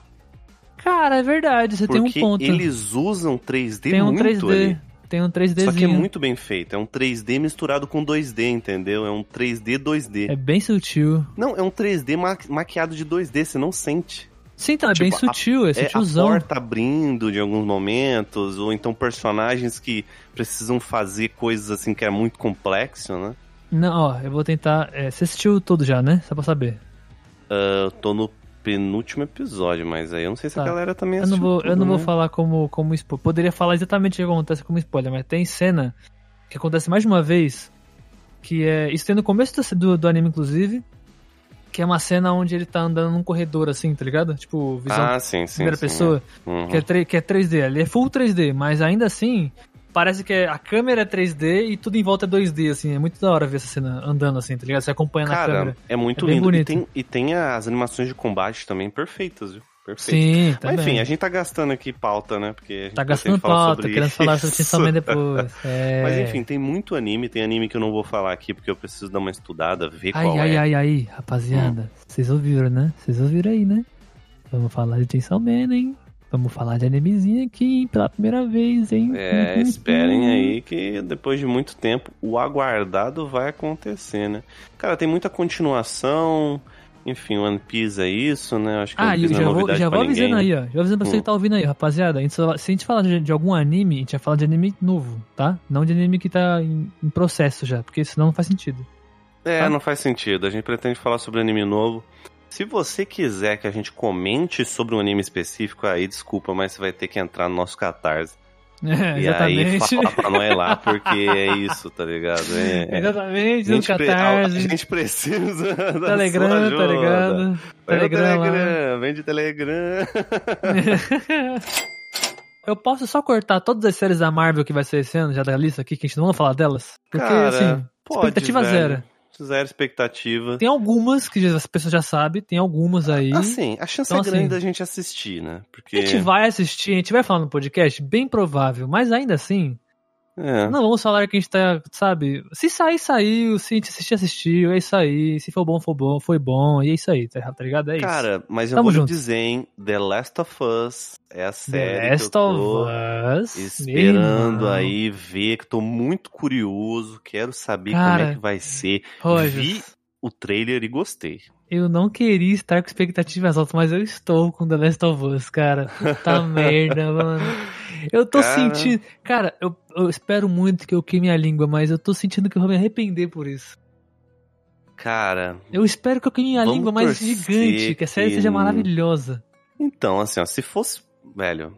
Cara, é verdade, você tem um Porque ponto. eles usam 3D tem um muito 3D. ali. Tem um 3Dzinho. Só que é muito bem feito. É um 3D misturado com 2D, entendeu? É um 3D 2D. É bem sutil. Não, é um 3D ma- maquiado de 2D, você não sente. Sim, então, é Tipo, bem sutil, é É a sutilzão. porta abrindo de alguns momentos, ou então personagens que precisam fazer coisas assim que é muito complexo, né? Não, ó, eu vou tentar. é, você assistiu tudo já, né? Só pra saber. Eu tô no penúltimo episódio, mas aí eu não sei se a Tá. galera também Eu não assistiu vou, eu tudo, não vou né? falar como, como spoiler. Poderia falar exatamente o que acontece como spoiler, mas tem cena que acontece mais de uma vez Que é. Isso tem no começo do, do anime, inclusive. Que é uma cena onde ele tá andando num corredor, assim, tá ligado? Tipo, visão Ah, sim, sim. primeira sim, pessoa. é. Uhum. Que, é 3, que é 3D. Ele é full 3D, mas ainda assim. Parece que é- a câmera é 3D e tudo em volta é 2D, assim. É muito da hora ver essa cena andando assim, tá ligado? Você acompanhando a Cara, câmera. é muito É lindo. E bonito. tem, e tem as animações de combate também perfeitas, viu? Perfeitas. Sim, Mas também. enfim, a gente tá gastando aqui pauta, né? Porque a gente Tá gastando pauta, querendo falar sobre isso. Man depois. É... Mas enfim, tem muito anime, tem anime que eu não vou falar aqui porque eu preciso dar uma estudada, ver Ai, qual ai, é. ai, ai, rapaziada. Vocês ouviram, né? Vocês ouviram aí, né? Vamos falar de Chainsaw Man, hein? Vamos falar de animezinho aqui, hein? Pela primeira vez, hein? É, Uhum. esperem aí que depois de muito tempo o aguardado vai acontecer, né? Cara, tem muita continuação. Enfim, One Piece é isso, né? Acho que Ah, One Piece eu não é já vou, já vou avisando ninguém. aí, ó. Já avisando pra você Hum. que tá ouvindo aí, rapaziada. A gente se a gente falar de, de algum anime, a gente vai falar de anime novo, tá? Não de anime que tá em, em processo já, porque senão não faz sentido. É, Tá? não faz sentido. A gente pretende falar sobre anime novo. Se você quiser que a gente comente sobre um anime específico, aí desculpa, mas você vai ter que entrar no nosso Catarse. É, E aí exatamente. falar pra nós lá, porque é isso, tá ligado? É, é. Exatamente, A no gente, pre- a- Catarse, gente precisa da sua Telegram, tá ajuda. ligado? Vai no Telegram. Telegram, vem de Telegram. Eu posso só cortar todas as séries da Marvel que vai ser esse ano, já da lista aqui, que a gente não vai falar delas? Porque, Cara, assim, Pode, expectativa velho. zero. Zero expectativa. Tem algumas que já- as pessoas já sabem, tem algumas aí. Assim, a chance Então, é grande assim, da gente assistir, né? Porque. A gente vai assistir, a gente vai falar no podcast, bem provável, mas ainda assim, É. não vamos falar que a gente tá, sabe, se sair, saiu, se a gente assistir, assistiu, é isso aí, se for bom, for bom, foi bom, e é isso aí, tá, tá ligado? É isso. Cara, mas eu Tamo vou lhe juntos. dizer, hein? The Last of Us é a série The Last que eu of tô Us. esperando aí ver, que tô muito curioso, quero saber Cara, como é que vai ser. Roger, Vi o trailer e gostei. eu não queria estar com expectativas altas, mas eu estou com The Last of Us, cara. Puta merda, mano. Eu tô Cara. sentindo. Cara, eu, eu espero muito que eu queime a língua, mas eu tô sentindo que eu vou me arrepender por isso. Cara, Eu espero que eu queime a língua mais gigante, que a série que- seja maravilhosa. então, assim, ó, se fosse. Velho,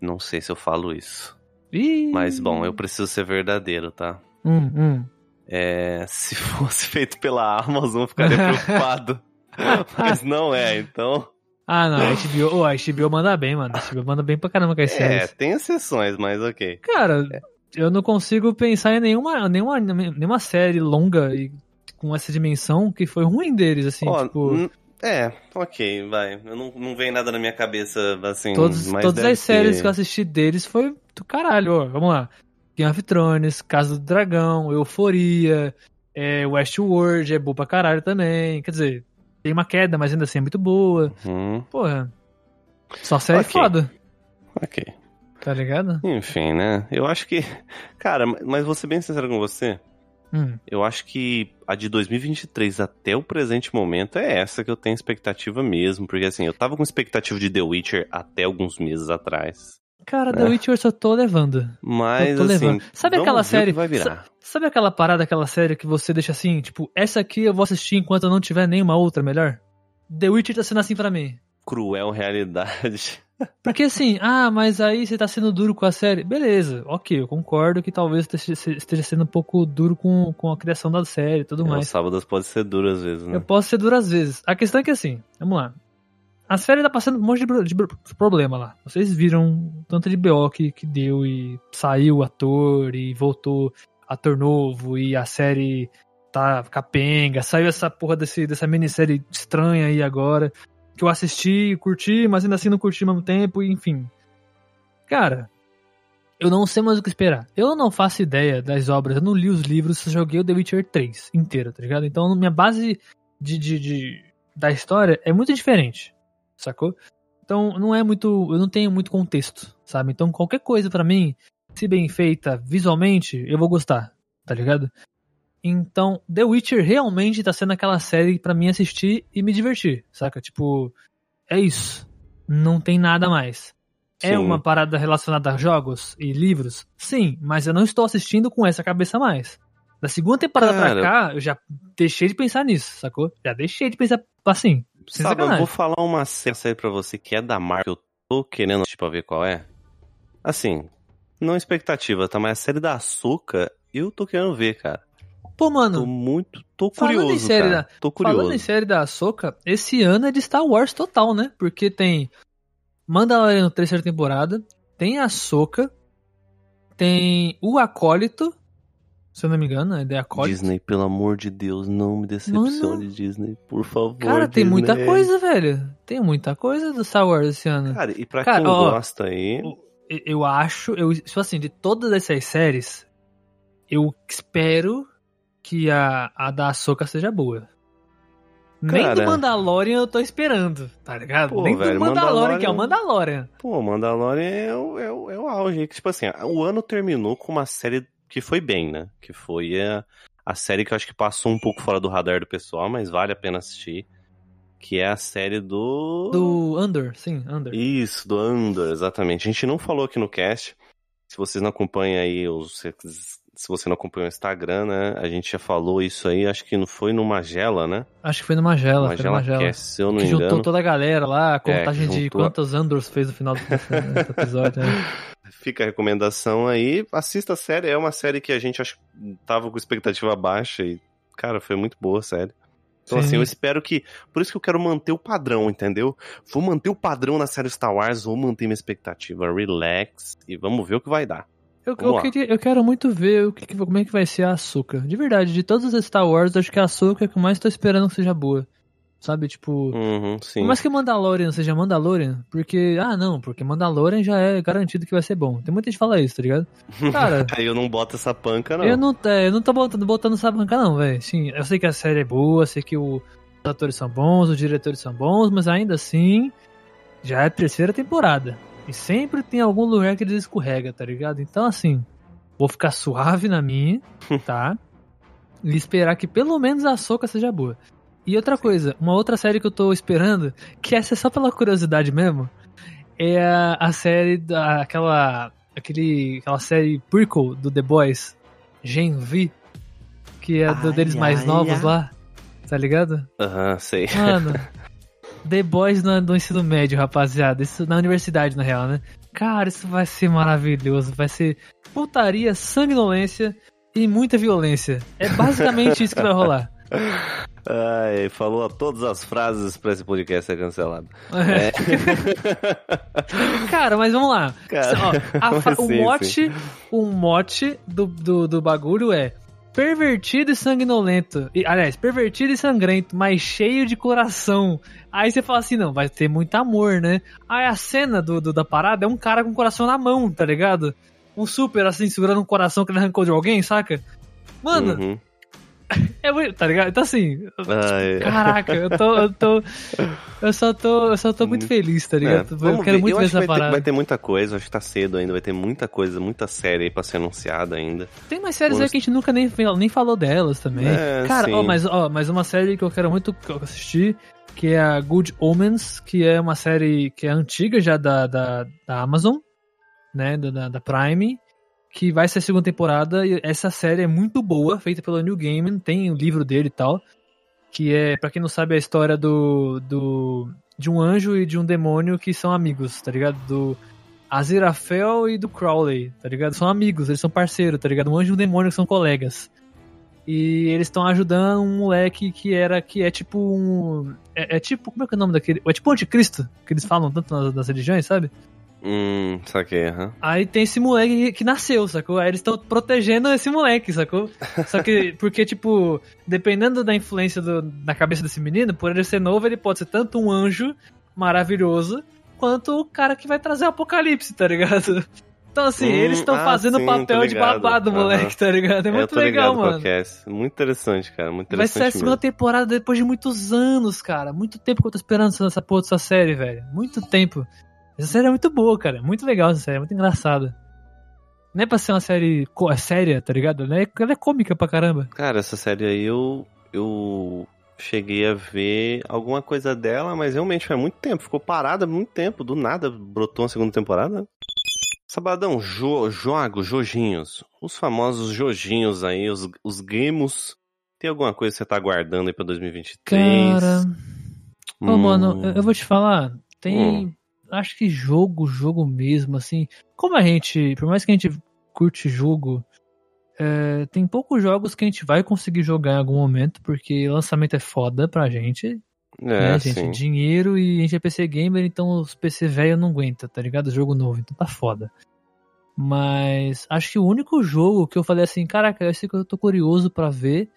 não sei se eu falo isso. Ih. Mas, bom, eu preciso ser verdadeiro, tá? Hum, hum. É, se fosse feito pela Amazon, eu ficaria preocupado. Mas não é, então. Ah, não, a HBO, oh, a HBO manda bem, mano. A HBO manda bem pra caramba com as É, séries. tem exceções, mas ok. Cara, eu não consigo pensar em nenhuma, nenhuma, nenhuma série longa e com essa dimensão que foi ruim deles, assim, Ó, tipo... é, ok, vai. Eu não, não vem nada na minha cabeça, assim. Todos, todas as séries ter. que eu assisti deles foi do caralho, ó. Vamos lá. Game of Thrones, Casa do Dragão, Euforia, é, Westworld é boa pra caralho também. Quer dizer, tem uma queda, mas ainda assim é muito boa. Hum, Porra. Só série Ok. foda, ok. tá ligado? Enfim, né? Eu acho que. Cara, mas vou ser bem sincero com você. Hum. Eu acho que a de 2023 até o presente momento é essa que eu tenho expectativa mesmo. Porque assim, eu tava com expectativa de The Witcher até alguns meses atrás. Cara, É. The Witcher eu só tô levando. Mas tô assim. levando. Sabe vamos aquela série. vai virar. sa- Sabe aquela parada, aquela série que você deixa assim, tipo, essa aqui eu vou assistir enquanto eu não tiver nenhuma outra melhor? The Witcher tá sendo assim pra mim. Cruel realidade. Porque assim, ah, mas aí você tá sendo duro com a série. Beleza, ok, eu concordo que talvez esteja esteja sendo um pouco duro com, com a criação da série e tudo Os mais. sábados pode ser duro às vezes, né? Eu posso ser duro às vezes. A questão é que assim, vamos lá. A série tá passando um monte de, de pro- problema lá. Vocês viram tanto de BO que, que deu e saiu o ator e voltou ator novo e a série tá capenga. Saiu essa porra desse, dessa minissérie estranha aí agora. Que eu assisti, curti, mas ainda assim não curti ao mesmo tempo, enfim. Cara, eu não sei mais o que esperar. Eu não faço ideia das obras, eu não li os livros, só joguei o The Witcher 3 inteiro, tá ligado? Então minha base de, de, de- da história é muito diferente, sacou? Então não é muito, eu não tenho muito contexto, sabe? Então qualquer coisa pra mim, se bem feita visualmente, eu vou gostar, tá ligado? Então The Witcher realmente tá sendo aquela série pra mim assistir e me divertir, saca? Tipo, é isso. Não tem nada mais. É Sim. uma parada relacionada a jogos e livros? Sim, mas eu não estou assistindo com essa cabeça mais. Da segunda temporada Cara. pra cá, eu já deixei de pensar nisso, sacou? Já deixei de pensar assim. Sabe, eu vou falar uma série pra você que é da Marvel, eu tô querendo assistir pra ver qual é. Assim, não expectativa, tá? Mas a série da Açúcar, eu tô querendo ver, cara. Pô, Tô mano, muito. Tô curioso. em série cara. da- Tô curioso. falando em série da Ahsoka, esse ano é de Star Wars total, né? Porque tem Mandalorian terceira temporada, tem Ahsoka, tem o Acólito, se eu não me engano, é The Acólito. Disney, pelo amor de Deus, não me decepcione, Disney, por favor. Cara, tem Disney. muita coisa, velho. Tem muita coisa do Star Wars esse ano. Cara, e pra Cara, quem ó, gosta aí. Eu- Eu acho, eu, tipo assim, de todas essas séries, eu espero que a, a da Ahsoka seja boa. Nem do Cara. Mandalorian eu tô esperando, tá ligado? Pô, Nem velho, do Mandalorian, que é o Mandalorian- Mandalorian. Pô, Mandalorian é o, é, o, é o auge. Que, tipo assim, o ano terminou com uma série que foi bem, né? Que foi a, a série que eu acho que passou um pouco fora do radar do pessoal, mas vale a pena assistir. Que é a série do. Do Under, sim, Under. Isso, do Andor, exatamente. A gente não falou aqui no cast. Se vocês não acompanham aí, os, se você não acompanha o Instagram, né? A gente já falou isso aí, acho que não foi no Magela, né? Acho que foi no Magela, foi no Magela Magela. Cast, se eu não Que me juntou engano. toda a galera lá, a contagem de juntou- quantos Andors fez no final do do episódio. né? Fica a recomendação aí. Assista a série, é uma série que a gente acho, tava com expectativa baixa e, cara, foi muito boa a série. Então, Sim. assim, eu espero que. Por isso que eu quero manter o padrão, entendeu? Vou manter o padrão na série Star Wars, vou manter minha expectativa. Relax e vamos ver o que vai dar. Eu, eu, queria, eu quero muito ver o que, como é que vai ser a Ahsoka. De verdade, de todas as Star Wars, acho que a Ahsoka é que eu mais tô esperando que seja boa. Sabe, tipo... Uhum, sim. Por mais que Mandalorian seja Mandalorian, porque... Ah, não, porque Mandalorian já é garantido que vai ser bom. Tem muita gente que fala isso, tá ligado? Cara, Aí eu não boto essa panca, não. eu não, é, eu não tô botando, botando essa banca não, velho. Sim, eu sei que a série é boa, sei que o- os atores são bons, os diretores são bons, mas ainda assim, já é a terceira temporada. E sempre tem algum lugar que eles escorrega, tá ligado? Então, assim, vou ficar suave na minha, tá? E esperar que pelo menos a Soca seja boa. E outra coisa, uma outra série que eu tô esperando, que essa é só pela curiosidade mesmo, é a, a série da aquela aquele aquela série prequel do The Boys, Gen V, que é do Ai, deles mais ai, novos ai. lá, tá ligado? Aham, sei. Mano, The Boys no, no ensino médio, rapaziada. Isso na universidade, na real, né? Cara, isso vai ser maravilhoso. Vai ser putaria, sanguinolência e muita violência. É basicamente isso que vai rolar. Ai, falou todas as frases pra esse podcast ser cancelado. É. Cara, mas vamos lá. Cara, Ó, a fa- o sim, mote, o mote do, do, do bagulho é pervertido e sanguinolento. E, aliás, pervertido e sangrento, mas cheio de coração. Aí você fala assim, não, vai ter muito amor, né? Aí a cena do, do- da parada é um cara com o coração na mão, tá ligado? Um super assim, segurando um coração que ele arrancou de alguém, saca? Mano, Uhum. É muito, tá ligado? Então assim, Ai, caraca, eu tô, eu tô, eu só tô, eu só tô muito feliz, tá é, ligado? eu vamos quero ver. muito eu ver essa vai ter, parada. vai ter muita coisa, acho que tá cedo ainda, vai ter muita coisa, muita série aí pra ser anunciada ainda. Tem mais séries aí que a gente nunca nem, nem falou delas também. É, Cara, ó, mas, ó, mas uma série que eu quero muito assistir, que é a Good Omens, que é uma série que é antiga já da, da, da Amazon, né, da- da Prime, que vai ser a segunda temporada, e essa série é muito boa, feita pelo New Gaiman, tem o livro dele e tal, que é, pra quem não sabe, a história do, do de um anjo e de um demônio que são amigos, tá ligado? Do Aziraphale e do Crowley, tá ligado? São amigos, eles são parceiros, tá ligado? Um anjo e um demônio que são colegas. E eles estão ajudando um moleque que era, que é tipo um. É, é tipo, como é que é o nome daquele? É tipo o anticristo, que eles falam tanto nas, nas religiões, sabe? Hum, saquei, aham. Aí tem esse moleque que nasceu, sacou? Aí eles estão protegendo esse moleque, sacou? Só que, porque, tipo, dependendo da influência do, na cabeça desse menino, por ele ser novo, ele pode ser tanto um anjo maravilhoso, quanto o cara que vai trazer o apocalipse, tá ligado? Então, assim, Hum, eles estão ah, fazendo o sim, papel de babado, moleque, tá ligado? É eu muito legal, mano. é. Muito interessante, cara, muito Vai ser a interessante segunda temporada depois de muitos anos, cara. Muito tempo que eu tô esperando essa, essa porra dessa série, velho. Muito tempo. Essa série é muito boa, cara. Muito legal essa série, muito engraçada. Não é pra ser uma série é séria, tá ligado? Ela é, ela é cômica pra caramba. Cara, essa série aí eu, eu cheguei a ver alguma coisa dela, mas realmente faz muito tempo. Ficou parada muito tempo. Do nada brotou uma segunda temporada. Sabadão, jo, jogo, Jojinhos. Os famosos Jojinhos aí, os, os Gemos. Tem alguma coisa que você tá aguardando aí pra 2023? Cara. Ô, Hum, mano, eu, eu vou te falar. Tem. Hum. Acho que jogo, jogo mesmo, assim. Como a gente. Por mais que a gente curte jogo. é, tem poucos jogos que a gente vai conseguir jogar em algum momento, porque lançamento é foda pra gente. É, né, gente? sim. Dinheiro e a gente é PC gamer, então os PC velho não aguenta, tá ligado? Jogo novo, então tá foda. Mas acho que o único jogo que eu falei assim, caraca, esse que eu tô curioso pra ver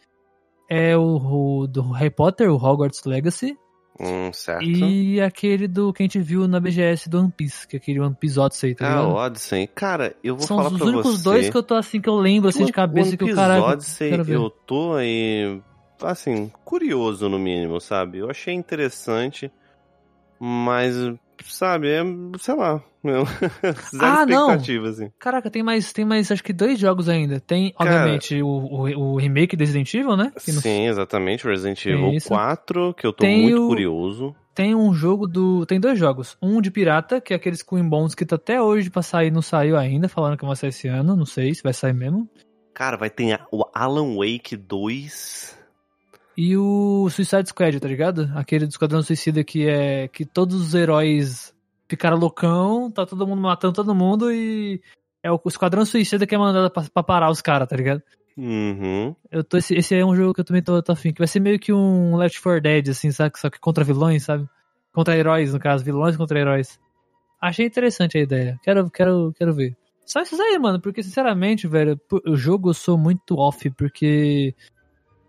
é o, o do Harry Potter, o Hogwarts Legacy, Hum, certo. e aquele do que a gente viu na BGS do One Piece, que é aquele One Piece Odyssey, tá Ah, ligado? o Odyssey. Cara, eu vou São falar os pra únicos você. dois que eu tô assim, que eu lembro assim de cabeça One que o cara. Odyssey, ver. eu tô aí, assim, curioso no mínimo, sabe? Eu achei interessante, mas, sabe, é, sei lá, meu, zero Ah, não. expectativa, assim. Caraca, tem mais, tem mais acho que dois jogos ainda. Tem, Cara- obviamente, o, o, o remake do Resident Evil, né? Que não- Sim, exatamente, Resident Tem Evil isso. 4, que eu tô Tem muito o- curioso. Tem um jogo do. Tem dois jogos. Um de pirata, que é aqueles Queen Bones que tá até hoje pra sair, não saiu ainda, falando que vai sair esse ano. Não sei se vai sair mesmo. Cara, vai ter o Alan Wake 2. E o Suicide Squad, tá ligado? Aquele do Esquadrão Suicida que é. que todos os heróis ficaram loucão, tá todo mundo matando todo mundo e. É o Esquadrão Suicida que é mandado pra, pra parar os caras, tá ligado? Uhum. Eu tô, esse, esse é um jogo que eu também tô, tô afim, que vai ser meio que um Left 4 Dead, assim, sabe? Só que contra vilões, sabe? Contra heróis, no caso, vilões contra heróis. Achei interessante a ideia. Quero, quero, quero ver. Só isso aí, mano, porque sinceramente, velho, o jogo eu sou muito off, porque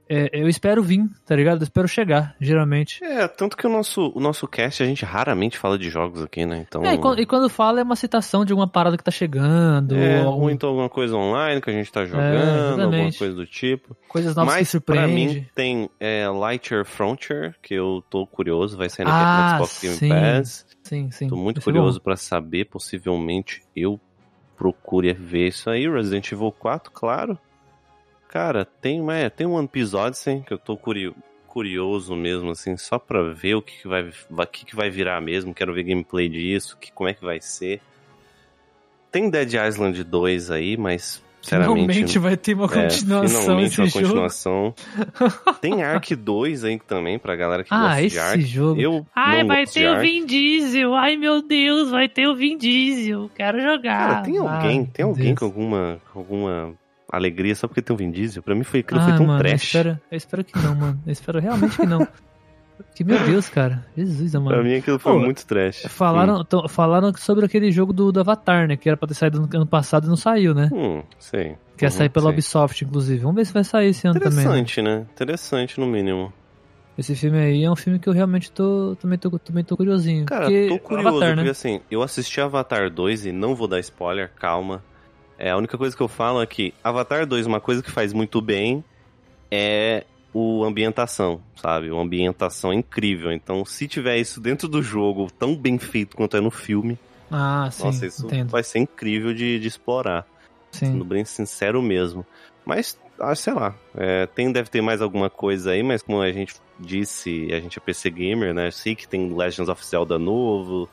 é, eu espero vir, tá ligado? Eu espero chegar, geralmente. É, tanto que o nosso, o nosso cast a gente raramente fala de jogos aqui, né? Então. É, e, quando, e quando fala é uma citação de alguma parada que tá chegando, É, ou ou então alguma coisa online que a gente tá jogando, alguma exatamente. coisa do tipo. coisas novas Mas que pra surpreendem. mim tem é, Lightyear Frontier, que eu tô curioso, vai sair no Ah, Xbox Game sim. Pass. Sim, sim. Tô muito curioso pra saber, possivelmente eu procure ver isso aí. Resident Evil 4, claro. Cara, tem, é, tem um One Piece Odyssey que eu tô curio- curioso mesmo, assim, só pra ver o que, que vai, vai- o que, que vai virar mesmo. Quero ver gameplay disso, que, como é que vai ser. Tem Dead Island 2 aí, mas sinceramente. Finalmente vai ter uma é, continuação finalmente esse uma jogo. continuação. Tem Ark 2 aí também, pra galera que Ah, gosta de esse Ark. jogo. Eu Ai, vai ter o. Vin Diesel. Ai, meu Deus, vai ter o Vin Diesel. Quero jogar. Cara, tem alguém, Ai, tem alguém Deus. com alguma, com alguma alegria só porque tem um Vin Diesel? Pra mim foi, aquilo ah, foi tão mano, Eu trash. espero, eu espero que não, mano. Eu espero realmente que não. Que meu Deus, cara. Jesus, Pra mano. mim aquilo foi Pô, muito trash. Falaram, tão- falaram sobre aquele jogo do, do Avatar, né? Que era pra ter saído no ano passado e não saiu, né? Hum, hum sei. Que ia Uhum, sair pela sei. Ubisoft, inclusive. Vamos ver se vai sair esse ano também. né? Interessante, né? Interessante, no mínimo. Esse filme aí é um filme que eu realmente tô. Também tô, também tô curiosinho. Cara, porque tô curioso, Avatar, porque né? assim, eu assisti Avatar 2 e não vou dar spoiler, calma. É, a única coisa que eu falo é que Avatar 2, uma coisa que faz muito bem é o ambientação, sabe? Uma ambientação incrível. Então, se tiver isso dentro do jogo, tão bem feito quanto é no filme, Ah, sim. nossa, isso entendo. vai ser incrível de, de explorar. Sim. Sendo bem sincero mesmo. Mas, ah, sei lá, é, tem, deve ter mais alguma coisa aí, mas como a gente disse, a gente é PC Gamer, né? Eu sei que tem Legends of Zelda novo.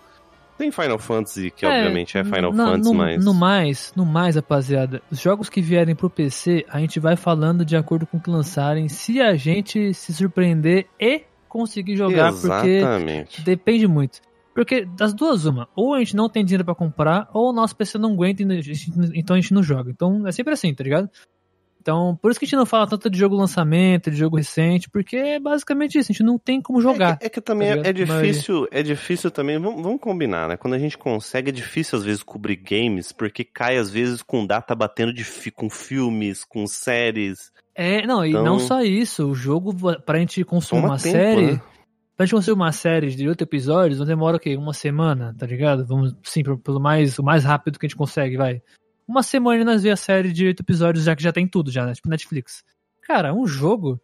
Tem Final Fantasy, que obviamente é Final no, Fantasy, no, mas. No mais, no mais, rapaziada, os jogos que vierem pro PC, a gente vai falando de acordo com o que lançarem, se a gente se surpreender e conseguir jogar, porque Exatamente. depende muito. Porque das duas, uma, ou a gente não tem dinheiro pra comprar, ou o nosso PC não aguenta, e então a gente não joga. Então é sempre assim, tá ligado? Então, por isso que a gente não fala tanto de jogo lançamento, de jogo recente, porque é basicamente isso, a gente não tem como jogar. É que, é que também tá é, é difícil, é difícil também, vamos, vamos combinar, né? Quando a gente consegue, é difícil às vezes cobrir games, porque cai às vezes com data batendo de fi- com filmes, com séries. É, não, e Então- não só isso, o jogo, pra gente consumir Toma uma tempo, série, né? pra gente consumir uma série de oito episódios, não demora o quê? Uma semana, tá ligado? Vamos, sim, pelo mais, o mais rápido que a gente consegue, vai. Uma semana nós vemos a série de oito episódios, já que já tem tudo já, né? Tipo Netflix. Cara, um jogo,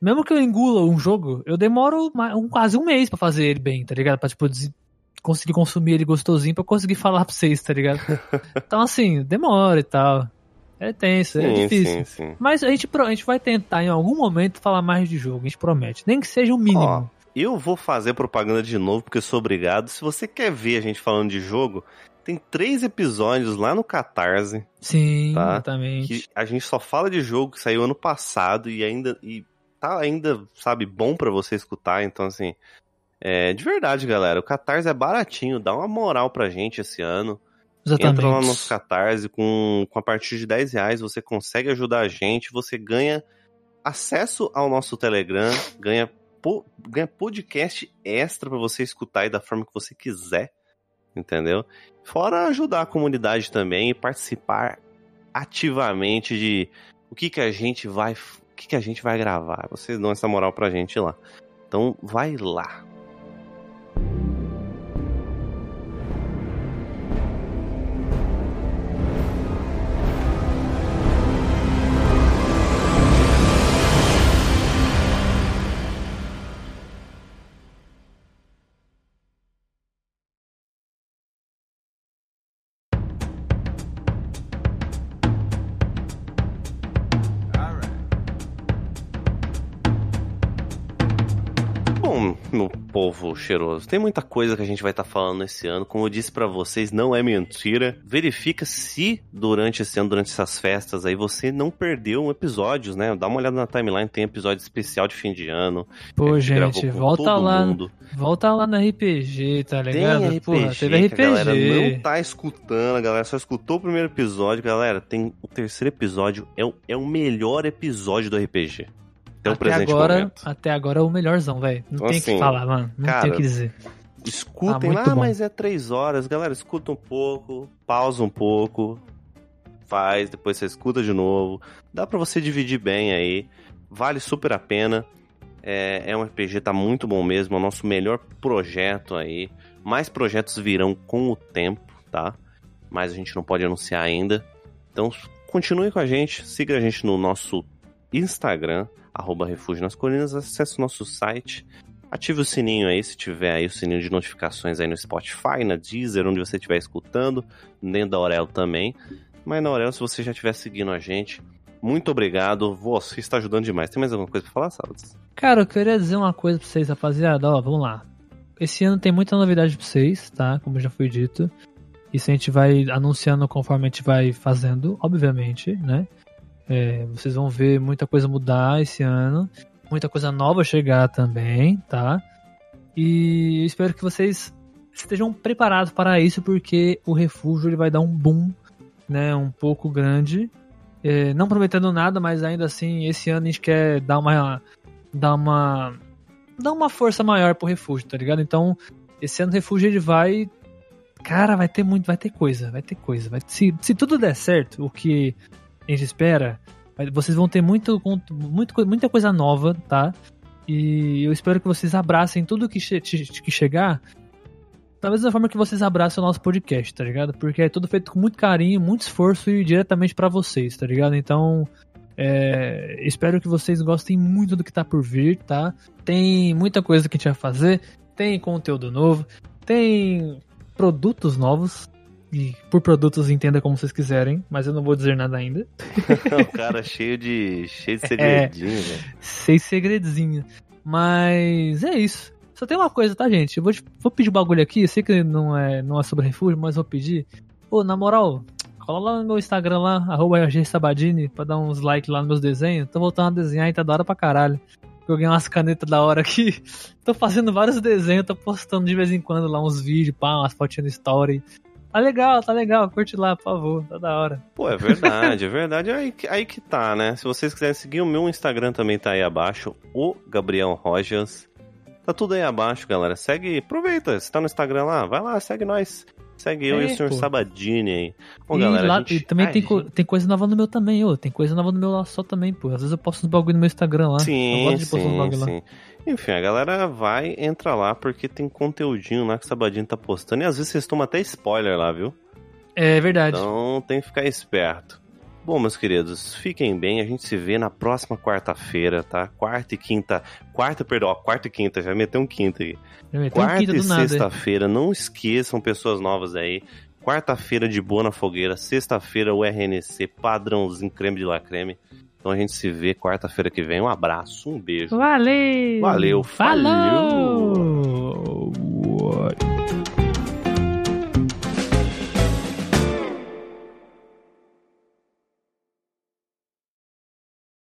mesmo que eu engula um jogo, eu demoro um, quase um mês pra fazer ele bem, tá ligado? Pra, tipo, conseguir consumir ele gostosinho pra conseguir falar pra vocês, tá ligado? então, assim, demora e tal. É tenso, é Sim, difícil. sim, sim. Mas a gente, a gente vai tentar em algum momento falar mais de jogo, a gente promete. Nem que seja o mínimo. Ó, eu vou fazer propaganda de novo, porque eu sou obrigado. Se você quer ver a gente falando de jogo, tem três episódios lá no Catarse, Sim, tá? exatamente. que a gente só fala de jogo que saiu ano passado e ainda e tá ainda, sabe, bom pra você escutar. Então, assim, é, de verdade, galera, o Catarse é baratinho, dá uma moral pra gente esse ano. Exatamente. Entra lá no nosso Catarse, com, com a partir de 10 reais você consegue ajudar a gente, você ganha acesso ao nosso Telegram, ganha, po- ganha podcast extra pra você escutar e da forma que você quiser, entendeu? Fora ajudar a comunidade também e participar ativamente de o que que a gente vai, o que que a gente vai gravar. Vocês dão essa moral pra gente lá. Então vai lá. Povo cheiroso, tem muita coisa que a gente vai estar falando esse ano. Como eu disse pra vocês, não é mentira. Verifica se durante esse ano, durante essas festas aí, você não perdeu episódios, né? Dá uma olhada na timeline, tem episódio especial de fim de ano. Pô, gente, volta lá, mundo. volta lá na RPG, tá ligado? Tem RPG, Porra, teve que a galera RPG. não tá escutando, a galera só escutou o primeiro episódio. Galera, tem o terceiro episódio, é o, é o melhor episódio do RPG. Até o até presente agora, momento. até agora é o melhorzão, velho. Não Então, tem o que assim, falar, mano. Não cara, tem o que dizer. Escutem Ah, lá, bom. mas é três horas. Galera, escuta um pouco, pausa um pouco, faz, depois você escuta de novo. Dá pra você dividir bem aí. Vale super a pena. É, é um RPG, tá muito bom mesmo. É o nosso melhor projeto aí. Mais projetos virão com o tempo, tá? Mas a gente não pode anunciar ainda. Então continue com a gente, siga a gente no nosso Instagram, arroba Refúgio nas Colinas, acesse o nosso site, ative o sininho aí, se tiver aí o sininho de notificações aí no Spotify, na Deezer, onde você estiver escutando, dentro da Aurelo também. Mas na Aurelo, se você já estiver seguindo a gente, muito obrigado, você está ajudando demais. Tem mais alguma coisa pra falar, Salles? Cara, eu queria dizer uma coisa pra vocês, rapaziada. Ó, vamos lá. Esse ano tem muita novidade pra vocês, tá? Como já foi dito. Isso a gente vai anunciando conforme a gente vai fazendo, obviamente, né? É, vocês vão ver muita coisa mudar esse ano. Muita coisa nova chegar também, tá? E eu espero que vocês estejam preparados para isso, porque o refúgio ele vai dar um boom, né? Um pouco grande. É, não prometendo nada, mas ainda assim, esse ano a gente quer dar uma dar uma dar uma força maior pro refúgio, tá ligado? Então, esse ano o refúgio ele vai cara, vai ter muito, vai ter coisa, vai ter coisa, vai se, se tudo der certo, o que a gente espera, vocês vão ter muito, muito muita coisa nova, tá? E eu espero que vocês abracem tudo que, che- que chegar da mesma forma que vocês abraçam o nosso podcast, tá ligado? Porque é tudo feito com muito carinho, muito esforço e diretamente pra vocês, tá ligado? Então, é, espero que vocês gostem muito do que tá por vir, tá? Tem muita coisa que a gente vai fazer, tem conteúdo novo, tem produtos novos. E por produtos entenda como vocês quiserem, mas eu não vou dizer nada ainda. o cara cheio de, cheio de segredinho, velho. Seis segredinhos. Mas é isso. Só tem uma coisa, tá, gente? Eu vou, vou pedir bagulho aqui. Eu sei que não é, não é sobre refúgio, mas vou pedir. Pô, na moral, cola lá no meu Instagram lá, arroba Sabadini, pra dar uns likes lá nos meus desenhos. Tô voltando a desenhar e tá da hora pra caralho. Eu ganhei umas canetas da hora aqui. tô fazendo vários desenhos, tô postando de vez em quando lá uns vídeos, pá, umas fotinhas no story. Tá legal, tá legal. Curte lá, por favor. Tá da hora. Pô, é verdade, é verdade. Aí, que- aí que tá, né? Se vocês quiserem seguir, o meu Instagram também tá aí abaixo, o Gabriel Rojas. Tá tudo aí abaixo, galera. Segue, aproveita. Se tá no Instagram lá, vai lá, segue nós. Segue eu É, e o Sr. pô. Sabadini aí. Bom, e, galera, lá- gente- e também a tem, co- tem coisa nova no meu também, ô. Tem coisa nova no meu lá só também, pô. Às vezes eu posto uns bagulho no meu Instagram lá. eu Sim, gosto de postar uns sim, lá. Enfim, a galera vai, entra lá, porque tem conteúdinho lá que o Sabadini tá postando. E às vezes vocês tomam até spoiler lá, viu? É verdade. Então tem que ficar esperto. Bom, meus queridos, fiquem bem. A gente se vê na próxima quarta-feira, tá? Quarta e quinta. Quarta, perdão, quarta e quinta, já meteu um quinta. Já meteu um Quarta quinta e sexta-feira, não esqueçam, pessoas novas aí. Quarta-feira de boa na fogueira, sexta-feira o RNC, padrãozinho creme de la creme. Então a gente se vê quarta-feira que vem. Um abraço, um beijo. Valeu! Valeu, falou! falou.